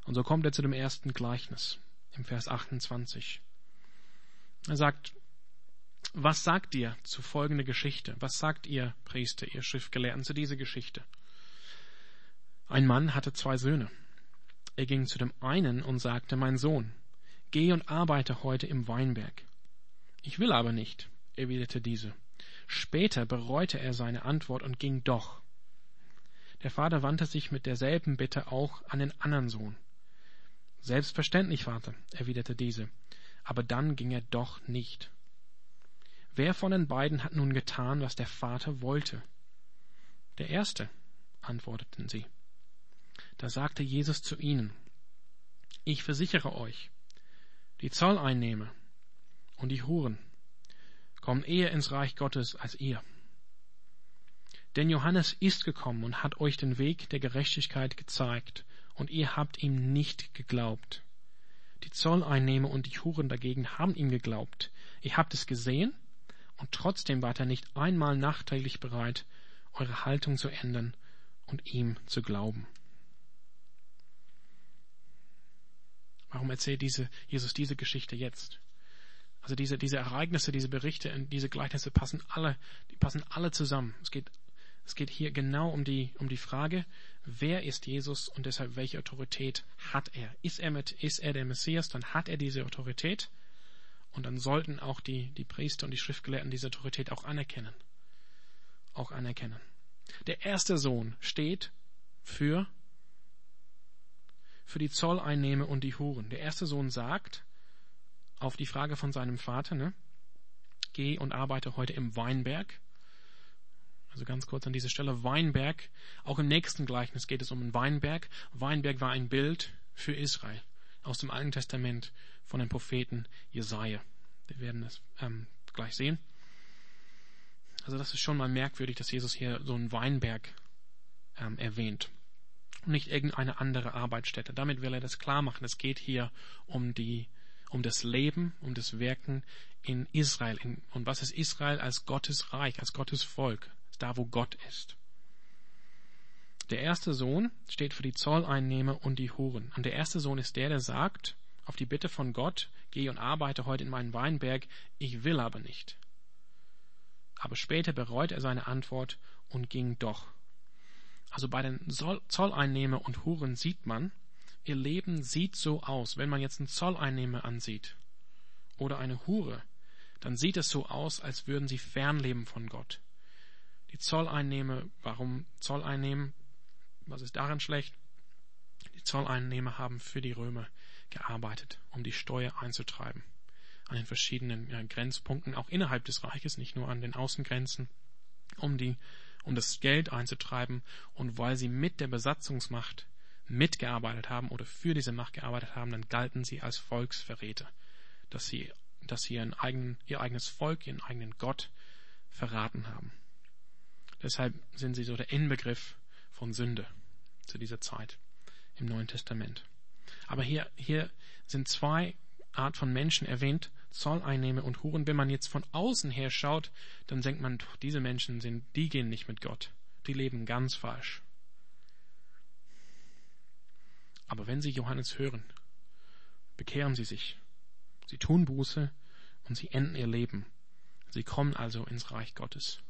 Und so kommt er zu dem ersten Gleichnis im Vers 28. Er sagt, was sagt ihr zu folgender Geschichte? Was sagt ihr, Priester, ihr Schriftgelehrten, zu dieser Geschichte? Ein Mann hatte zwei Söhne. Er ging zu dem einen und sagte, mein Sohn, geh und arbeite heute im Weinberg. Ich will aber nicht, erwiderte diese. Später bereute er seine Antwort und ging doch. Der Vater wandte sich mit derselben Bitte auch an den anderen Sohn. Selbstverständlich, Vater, erwiderte diese, aber dann ging er doch nicht. Wer von den beiden hat nun getan, was der Vater wollte? Der erste, antworteten sie. Da sagte Jesus zu ihnen, ich versichere euch, die Zolleinnehmer und die Huren kommen eher ins Reich Gottes als ihr. Denn Johannes ist gekommen und hat euch den Weg der Gerechtigkeit gezeigt, und ihr habt ihm nicht geglaubt. Die Zolleinnehmer und die Huren dagegen haben ihm geglaubt. Ihr habt es gesehen, und trotzdem wart er nicht einmal nachträglich bereit, eure Haltung zu ändern und ihm zu glauben. Warum erzählt diese, Jesus diese Geschichte jetzt? Also diese, diese Ereignisse, diese Berichte, diese Gleichnisse passen alle, die passen alle zusammen. Es geht, es geht hier genau um die, um die Frage, wer ist Jesus und deshalb welche Autorität hat er? Ist er mit, ist er der Messias, dann hat er diese Autorität und dann sollten auch die, die Priester und die Schriftgelehrten diese Autorität auch anerkennen. Auch anerkennen. Der erste Sohn steht für für die Zolleinnehmer und die Huren. Der erste Sohn sagt auf die Frage von seinem Vater, ne, geh und arbeite heute im Weinberg. Also ganz kurz an dieser Stelle, Weinberg. Auch im nächsten Gleichnis geht es um einen Weinberg. Weinberg war ein Bild für Israel aus dem Alten Testament von dem Propheten Jesaja. Wir werden das ähm, gleich sehen. Also das ist schon mal merkwürdig, dass Jesus hier so einen Weinberg ähm, erwähnt und nicht irgendeine andere Arbeitsstätte. Damit will er das klar machen. Es geht hier um die, um das Leben, um das Wirken in Israel. Und was ist Israel als Gottes Reich, als Gottes Volk? Da, wo Gott ist. Der erste Sohn steht für die Zolleinnehmer und die Huren. Und der erste Sohn ist der, der sagt, auf die Bitte von Gott, geh und arbeite heute in meinen Weinberg, ich will aber nicht. Aber später bereut er seine Antwort und ging doch. Also bei den Zolleinnehmer und Huren sieht man, ihr Leben sieht so aus. Wenn man jetzt einen Zolleinnehmer ansieht oder eine Hure, dann sieht es so aus, als würden sie fernleben von Gott. Die Zolleinnehmer, warum Zoll einnehmen? Was ist daran schlecht? Die Zolleinnehmer haben für die Römer gearbeitet, um die Steuer einzutreiben. An den verschiedenen Grenzpunkten, auch innerhalb des Reiches, nicht nur an den Außengrenzen, um die um das Geld einzutreiben und weil sie mit der Besatzungsmacht mitgearbeitet haben oder für diese Macht gearbeitet haben, dann galten sie als Volksverräter, dass sie, dass sie ihren eigenen, ihr eigenes Volk, ihren eigenen Gott verraten haben. Deshalb sind sie so der Inbegriff von Sünde zu dieser Zeit im Neuen Testament. Aber hier, hier sind zwei Art von Menschen erwähnt, Zolleinnehmer und Huren. Wenn man jetzt von außen her schaut, dann denkt man, diese Menschen sind, die gehen nicht mit Gott. Die leben ganz falsch. Aber wenn sie Johannes hören, bekehren sie sich. Sie tun Buße und sie enden ihr Leben. Sie kommen also ins Reich Gottes.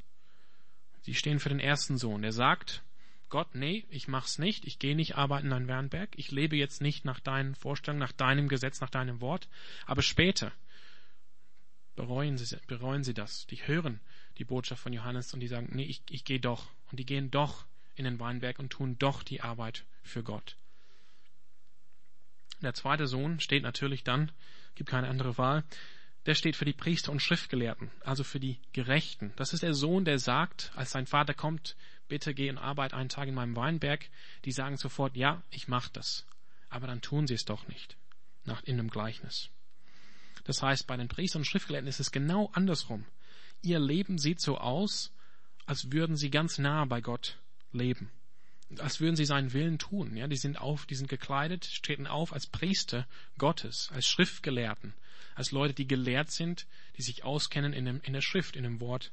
Sie stehen für den ersten Sohn, der sagt, Gott, nee, ich mach's nicht, ich gehe nicht arbeiten in ein Wernberg, ich lebe jetzt nicht nach deinen Vorstellungen, nach deinem Gesetz, nach deinem Wort, aber später bereuen sie, bereuen sie das. Die hören die Botschaft von Johannes und die sagen, nee, ich, ich gehe doch. Und die gehen doch in den Weinberg und tun doch die Arbeit für Gott. Der zweite Sohn steht natürlich dann, gibt keine andere Wahl, der steht für die Priester und Schriftgelehrten, also für die Gerechten. Das ist der Sohn, der sagt, als sein Vater kommt, bitte geh und arbeite einen Tag in meinem Weinberg. Die sagen sofort, ja, ich mach das. Aber dann tun sie es doch nicht. Nach, in einem Gleichnis. Das heißt, bei den Priestern und Schriftgelehrten ist es genau andersrum. Ihr Leben sieht so aus, als würden sie ganz nah bei Gott leben. Als würden sie seinen Willen tun. Ja, die sind auf, die sind gekleidet, treten auf als Priester Gottes, als Schriftgelehrten, als Leute, die gelehrt sind, die sich auskennen in, dem, in der Schrift, in dem Wort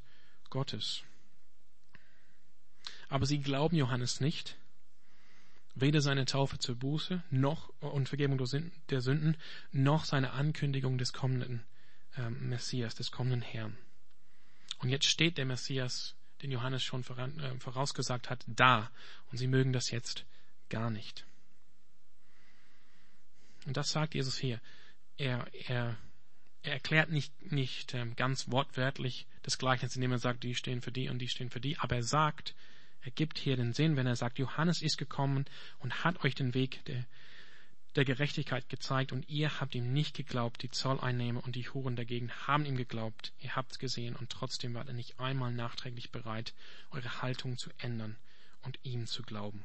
Gottes. Aber sie glauben Johannes nicht, weder seine Taufe zur Buße noch und Vergebung der Sünden, noch seine Ankündigung des kommenden äh, Messias, des kommenden Herrn. Und jetzt steht der Messias, den Johannes schon voran, äh, vorausgesagt hat, da, und sie mögen das jetzt gar nicht. Und das sagt Jesus hier. Er, er, er erklärt nicht, nicht ähm, ganz wortwörtlich das Gleichnis, indem er sagt, die stehen für die und die stehen für die, aber er sagt, er gibt hier den Sinn, wenn er sagt, Johannes ist gekommen und hat euch den Weg der, der Gerechtigkeit gezeigt und ihr habt ihm nicht geglaubt, die Zolleinnehmer und die Huren dagegen haben ihm geglaubt, ihr habt's gesehen und trotzdem war er nicht einmal nachträglich bereit, eure Haltung zu ändern und ihm zu glauben.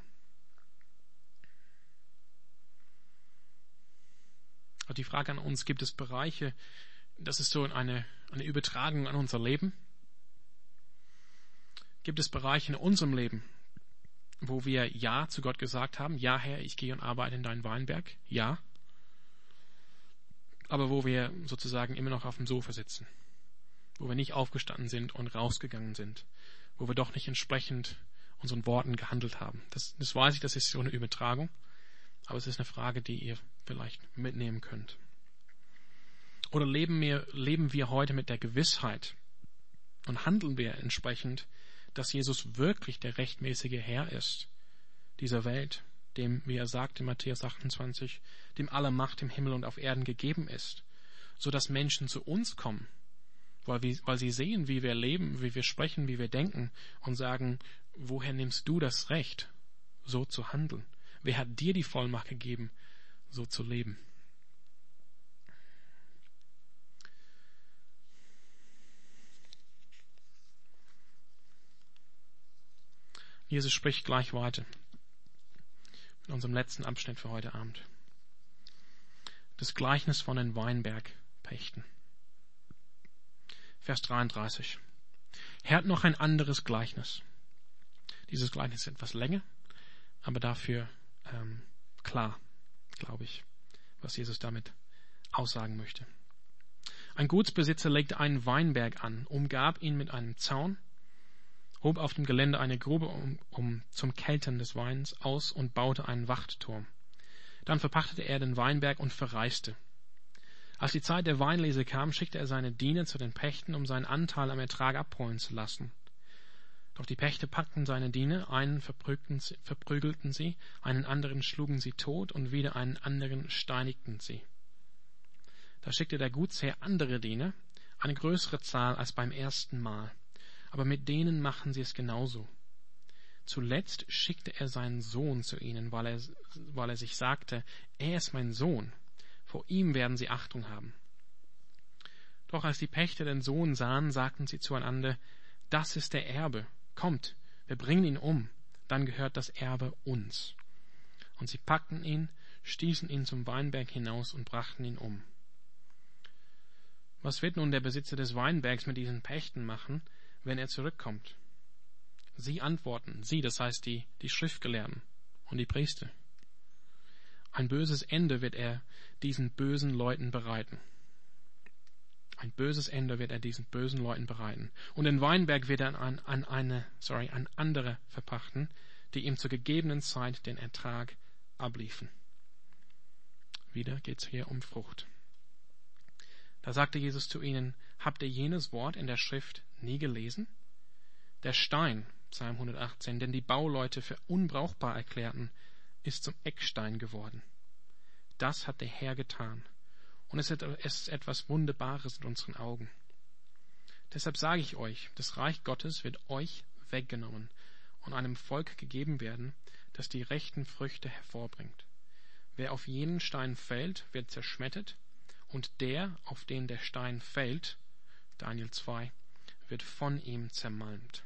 Und die Frage an uns, gibt es Bereiche, das ist so eine, eine Übertragung an unser Leben? Gibt es Bereiche in unserem Leben, wo wir Ja zu Gott gesagt haben? Ja, Herr, ich gehe und arbeite in deinen Weinberg. Ja. Aber wo wir sozusagen immer noch auf dem Sofa sitzen. Wo wir nicht aufgestanden sind und rausgegangen sind. Wo wir doch nicht entsprechend unseren Worten gehandelt haben. Das, das weiß ich, das ist so eine Übertragung. Aber es ist eine Frage, die ihr vielleicht mitnehmen könnt. Oder leben wir, leben wir heute mit der Gewissheit und handeln wir entsprechend, dass Jesus wirklich der rechtmäßige Herr ist dieser Welt, dem, wie er sagt in Matthäus 28, dem alle Macht im Himmel und auf Erden gegeben ist, so dass Menschen zu uns kommen, weil, wir, weil sie sehen, wie wir leben, wie wir sprechen, wie wir denken und sagen, woher nimmst du das Recht, so zu handeln? Wer hat dir die Vollmacht gegeben, so zu leben? Jesus spricht gleich weiter. In unserem letzten Abschnitt für heute Abend. Das Gleichnis von den Weinbergpächten. Vers 33. Er hat noch ein anderes Gleichnis. Dieses Gleichnis ist etwas länger, aber dafür ähm, klar, glaube ich, was Jesus damit aussagen möchte. Ein Gutsbesitzer legte einen Weinberg an, umgab ihn mit einem Zaun, hob auf dem Gelände eine Grube um, um zum Keltern des Weins aus und baute einen Wachtturm. Dann verpachtete er den Weinberg und verreiste. Als die Zeit der Weinlese kam, schickte er seine Diener zu den Pächten, um seinen Anteil am Ertrag abholen zu lassen. Doch die Pächter packten seine Diener, einen verprügelten sie, einen anderen schlugen sie tot und wieder einen anderen steinigten sie. Da schickte der Gutsherr andere Diener, eine größere Zahl als beim ersten Mal, aber mit denen machen sie es genauso. Zuletzt schickte er seinen Sohn zu ihnen, weil er, weil er sich sagte, er ist mein Sohn, vor ihm werden sie Achtung haben. Doch als die Pächter den Sohn sahen, sagten sie zueinander, das ist der Erbe, Kommt, wir bringen ihn um, dann gehört das Erbe uns. Und sie packten ihn, stießen ihn zum Weinberg hinaus und brachten ihn um. Was wird nun der Besitzer des Weinbergs mit diesen Pächten machen, wenn er zurückkommt? Sie antworten, sie, das heißt die, die Schriftgelehrten und die Priester. Ein böses Ende wird er diesen bösen Leuten bereiten. Ein böses Ende wird er diesen bösen Leuten bereiten. Und den Weinberg wird er an, an eine, sorry, an andere verpachten, die ihm zur gegebenen Zeit den Ertrag abliefen. Wieder geht's hier um Frucht. Da sagte Jesus zu ihnen, habt ihr jenes Wort in der Schrift nie gelesen? Der Stein, Psalm 118, den die Bauleute für unbrauchbar erklärten, ist zum Eckstein geworden. Das hat der Herr getan und es ist etwas Wunderbares in unseren Augen. Deshalb sage ich euch, das Reich Gottes wird euch weggenommen und einem Volk gegeben werden, das die rechten Früchte hervorbringt. Wer auf jenen Stein fällt, wird zerschmettert, und der, auf den der Stein fällt, Daniel 2, wird von ihm zermalmt.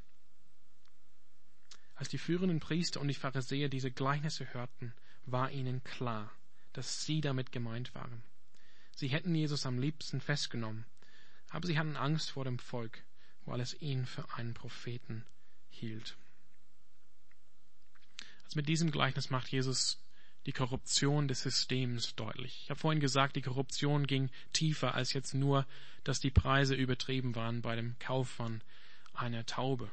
Als die führenden Priester und die Pharisäer diese Gleichnisse hörten, war ihnen klar, dass sie damit gemeint waren. Sie hätten Jesus am liebsten festgenommen, aber sie hatten Angst vor dem Volk, weil es ihn für einen Propheten hielt. Also mit diesem Gleichnis macht Jesus die Korruption des Systems deutlich. Ich habe vorhin gesagt, die Korruption ging tiefer als jetzt nur, dass die Preise übertrieben waren bei dem Kauf von einer Taube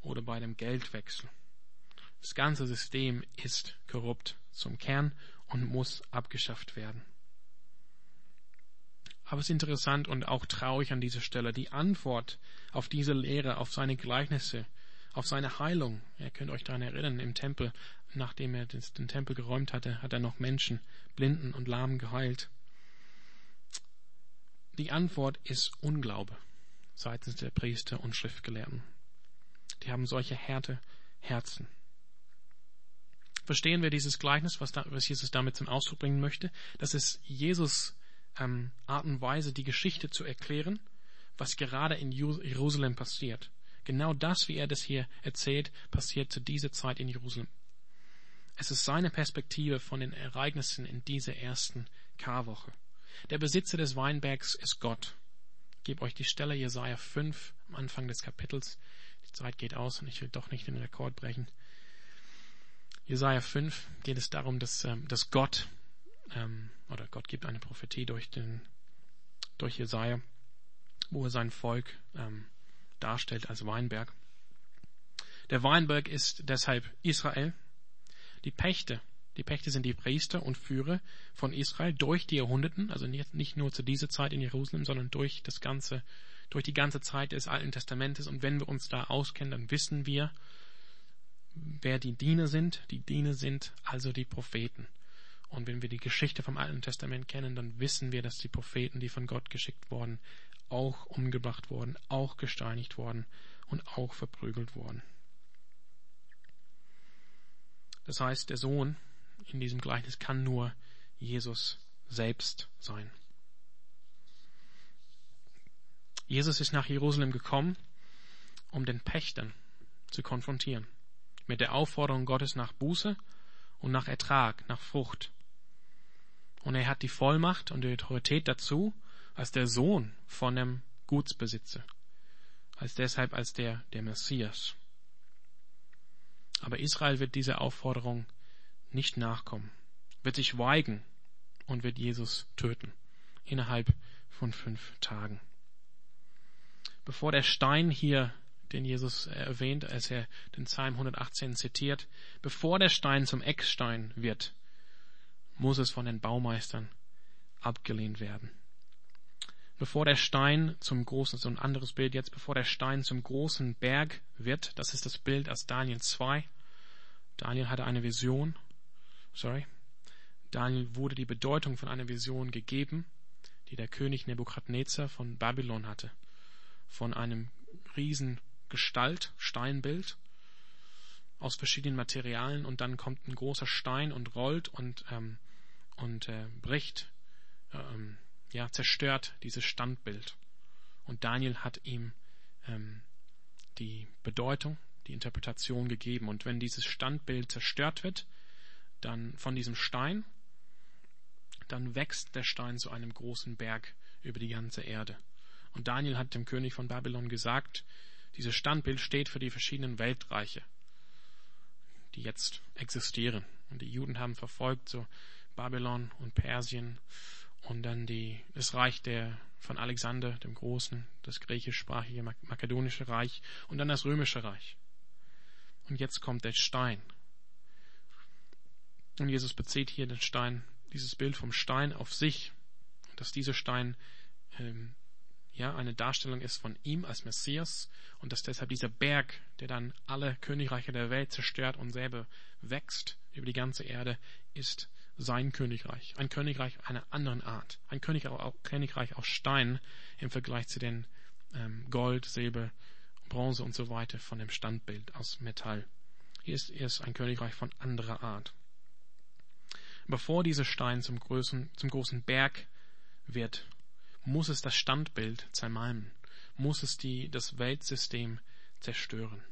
oder bei dem Geldwechsel. Das ganze System ist korrupt zum Kern und muss abgeschafft werden. Aber es ist interessant und auch traurig an dieser Stelle. Die Antwort auf diese Lehre, auf seine Gleichnisse, auf seine Heilung. Ihr könnt euch daran erinnern, im Tempel, nachdem er den Tempel geräumt hatte, hat er noch Menschen, Blinden und Lahmen geheilt. Die Antwort ist Unglaube seitens der Priester und Schriftgelehrten. Die haben solche Härte Herzen. Verstehen wir dieses Gleichnis, was, Jesus damit zum Ausdruck bringen möchte? Dass es Jesus ähm, Art und Weise, die Geschichte zu erklären, was gerade in Jerusalem passiert. Genau das, wie er das hier erzählt, passiert zu dieser Zeit in Jerusalem. Es ist seine Perspektive von den Ereignissen in dieser ersten Karwoche. Der Besitzer des Weinbergs ist Gott. Ich gebe euch die Stelle Jesaja 5 am Anfang des Kapitels. Die Zeit geht aus und ich will doch nicht den Rekord brechen. Jesaja 5 geht es darum, dass, ähm, dass Gott, ähm, oder Gott gibt eine Prophetie durch den, durch Jesaja, wo er sein Volk ähm, darstellt als Weinberg. Der Weinberg ist deshalb Israel. Die Pächte, die Pächte sind die Priester und Führer von Israel durch die Jahrhunderten, also nicht, nicht nur zu dieser Zeit in Jerusalem, sondern durch das ganze, durch die ganze Zeit des Alten Testamentes. Und wenn wir uns da auskennen, dann wissen wir, wer die Diener sind. Die Diener sind also die Propheten. Und wenn wir die Geschichte vom Alten Testament kennen, dann wissen wir, dass die Propheten, die von Gott geschickt wurden, auch umgebracht wurden, auch gesteinigt wurden und auch verprügelt wurden. Das heißt, der Sohn in diesem Gleichnis kann nur Jesus selbst sein. Jesus ist nach Jerusalem gekommen, um den Pächtern zu konfrontieren, mit der Aufforderung Gottes nach Buße und nach Ertrag, nach Frucht. Und er hat die Vollmacht und die Autorität dazu, als der Sohn von dem Gutsbesitzer, als deshalb als der, der Messias. Aber Israel wird dieser Aufforderung nicht nachkommen, wird sich weigen und wird Jesus töten innerhalb von fünf Tagen. Bevor der Stein hier, den Jesus erwähnt, als er den Psalm 118 zitiert, bevor der Stein zum Eckstein wird, muss es von den Baumeistern abgelehnt werden. Bevor der Stein zum großen, so ein anderes Bild jetzt, bevor der Stein zum großen Berg wird, das ist das Bild aus Daniel 2. Daniel hatte eine Vision sorry, Daniel wurde die Bedeutung von einer Vision gegeben, die der König Nebukadnezar von Babylon hatte, von einem riesen Gestalt, Steinbild aus verschiedenen Materialien und dann kommt ein großer Stein und rollt und ähm, und äh, bricht, ähm, ja zerstört dieses Standbild. Und Daniel hat ihm ähm, die Bedeutung, die Interpretation gegeben. Und wenn dieses Standbild zerstört wird, dann von diesem Stein, dann wächst der Stein zu einem großen Berg über die ganze Erde. Und Daniel hat dem König von Babylon gesagt, dieses Standbild steht für die verschiedenen Weltreiche, die jetzt existieren. Und die Juden haben verfolgt so Babylon und Persien und dann die, das Reich der, von Alexander dem Großen, das griechischsprachige makedonische Reich und dann das römische Reich. Und jetzt kommt der Stein und Jesus bezieht hier den Stein, dieses Bild vom Stein auf sich, dass dieser Stein ähm, ja eine Darstellung ist von ihm als Messias und dass deshalb dieser Berg, der dann alle Königreiche der Welt zerstört und selber wächst über die ganze Erde, ist sein Königreich. Ein Königreich einer anderen Art. Ein Königreich aus Stein im Vergleich zu den ähm, Gold, Silber, Bronze und so weiter von dem Standbild aus Metall. Hier ist, hier ein Königreich von anderer Art. Bevor dieser Stein zum großen, zum großen Berg wird, muss es das Standbild zermalmen, muss es die, das Weltsystem zerstören.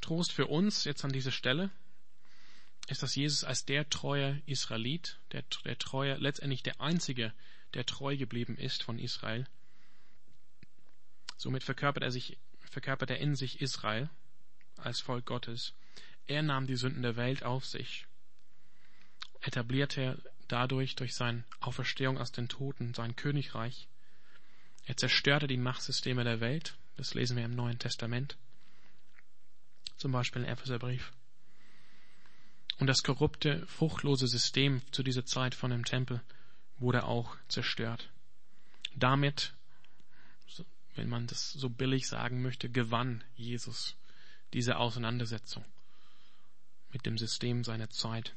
Trost für uns jetzt an dieser Stelle ist, dass Jesus als der treue Israelit, der, der treue, letztendlich der einzige, der treu geblieben ist von Israel, somit verkörpert er sich, verkörpert er in sich Israel als Volk Gottes. Er nahm die Sünden der Welt auf sich etablierte er dadurch durch seine Auferstehung aus den Toten sein Königreich. Er zerstörte die Machtsysteme der Welt. Das lesen wir im Neuen Testament. Zum Beispiel im Epheserbrief. Und das korrupte, fruchtlose System zu dieser Zeit von dem Tempel wurde auch zerstört. Damit, wenn man das so billig sagen möchte, gewann Jesus diese Auseinandersetzung mit dem System seiner Zeit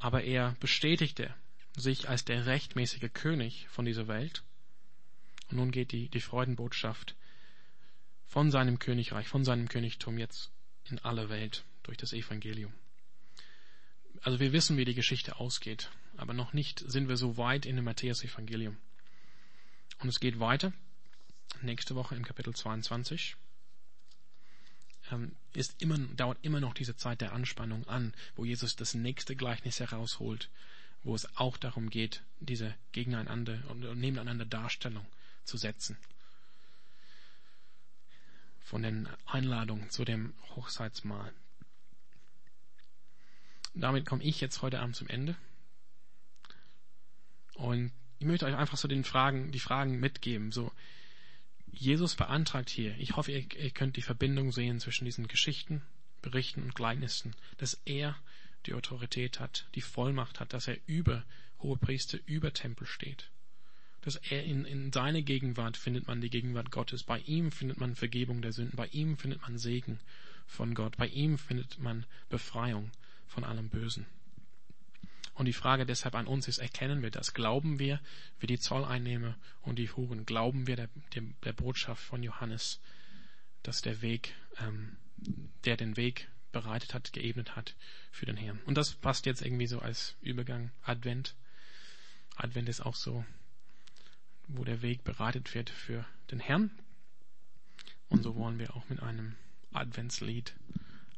aber er bestätigte sich als der rechtmäßige König von dieser Welt. Und nun geht die, die Freudenbotschaft von seinem Königreich, von seinem Königtum jetzt in alle Welt durch das Evangelium. Also wir wissen, wie die Geschichte ausgeht, aber noch nicht sind wir so weit in dem Matthäus-Evangelium. Und es geht weiter, nächste Woche im Kapitel 22 ähm, ist immer, dauert immer noch diese Zeit der Anspannung an, wo Jesus das nächste Gleichnis herausholt, wo es auch darum geht, diese gegeneinander und nebeneinander Darstellung zu setzen. von den Einladungen zu dem Hochzeitsmahl. Damit komme ich jetzt heute Abend zum Ende. Und ich möchte euch einfach so den Fragen, die Fragen mitgeben. So, Jesus beantragt hier, ich hoffe, ihr, ihr könnt die Verbindung sehen zwischen diesen Geschichten, Berichten und Gleichnissen, dass er die Autorität hat, die Vollmacht hat, dass er über Hohepriester, über Tempel steht. Dass er in, in seine Gegenwart findet man die Gegenwart Gottes. Bei ihm findet man Vergebung der Sünden. Bei ihm findet man Segen von Gott. Bei ihm findet man Befreiung von allem Bösen. Und die Frage deshalb an uns ist, erkennen wir das? Glauben wir, wie die Zolleinnehmer und die Huren? Glauben wir der, der, Botschaft von Johannes, dass der Weg, ähm, der den Weg bereitet hat, geebnet hat für den Herrn? Und das passt jetzt irgendwie so als Übergang Advent. Advent ist auch so, wo der Weg bereitet wird für den Herrn. Und so wollen wir auch mit einem Adventslied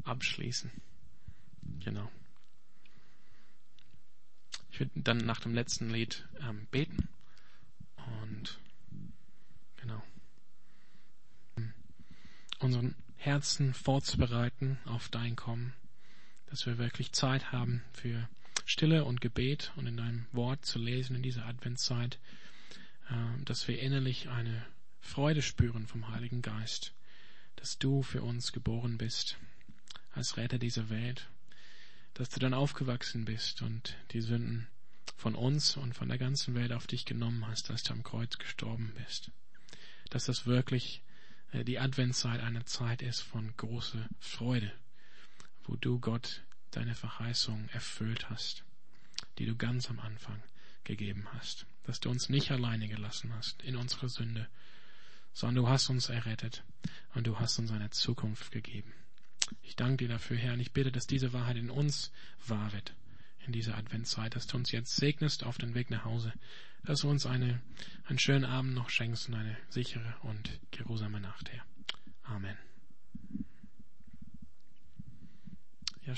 abschließen. Genau. Ich würde dann nach dem letzten Lied ähm, beten. Und genau. Unseren Herzen vorzubereiten auf dein Kommen, dass wir wirklich Zeit haben für Stille und Gebet und in deinem Wort zu lesen in dieser Adventszeit, äh, dass wir innerlich eine Freude spüren vom Heiligen Geist, dass du für uns geboren bist als Retter dieser Welt dass du dann aufgewachsen bist und die Sünden von uns und von der ganzen Welt auf dich genommen hast, als du am Kreuz gestorben bist. Dass das wirklich äh, die Adventszeit eine Zeit ist von großer Freude, wo du Gott deine Verheißung erfüllt hast, die du ganz am Anfang gegeben hast, dass du uns nicht alleine gelassen hast in unserer Sünde, sondern du hast uns errettet und du hast uns eine Zukunft gegeben. Ich danke dir dafür, Herr, und ich bitte, dass diese Wahrheit in uns wahr wird in dieser Adventszeit, dass du uns jetzt segnest auf den Weg nach Hause, dass du uns eine, einen schönen Abend noch schenkst und eine sichere und geruhsame Nacht, Herr. Amen.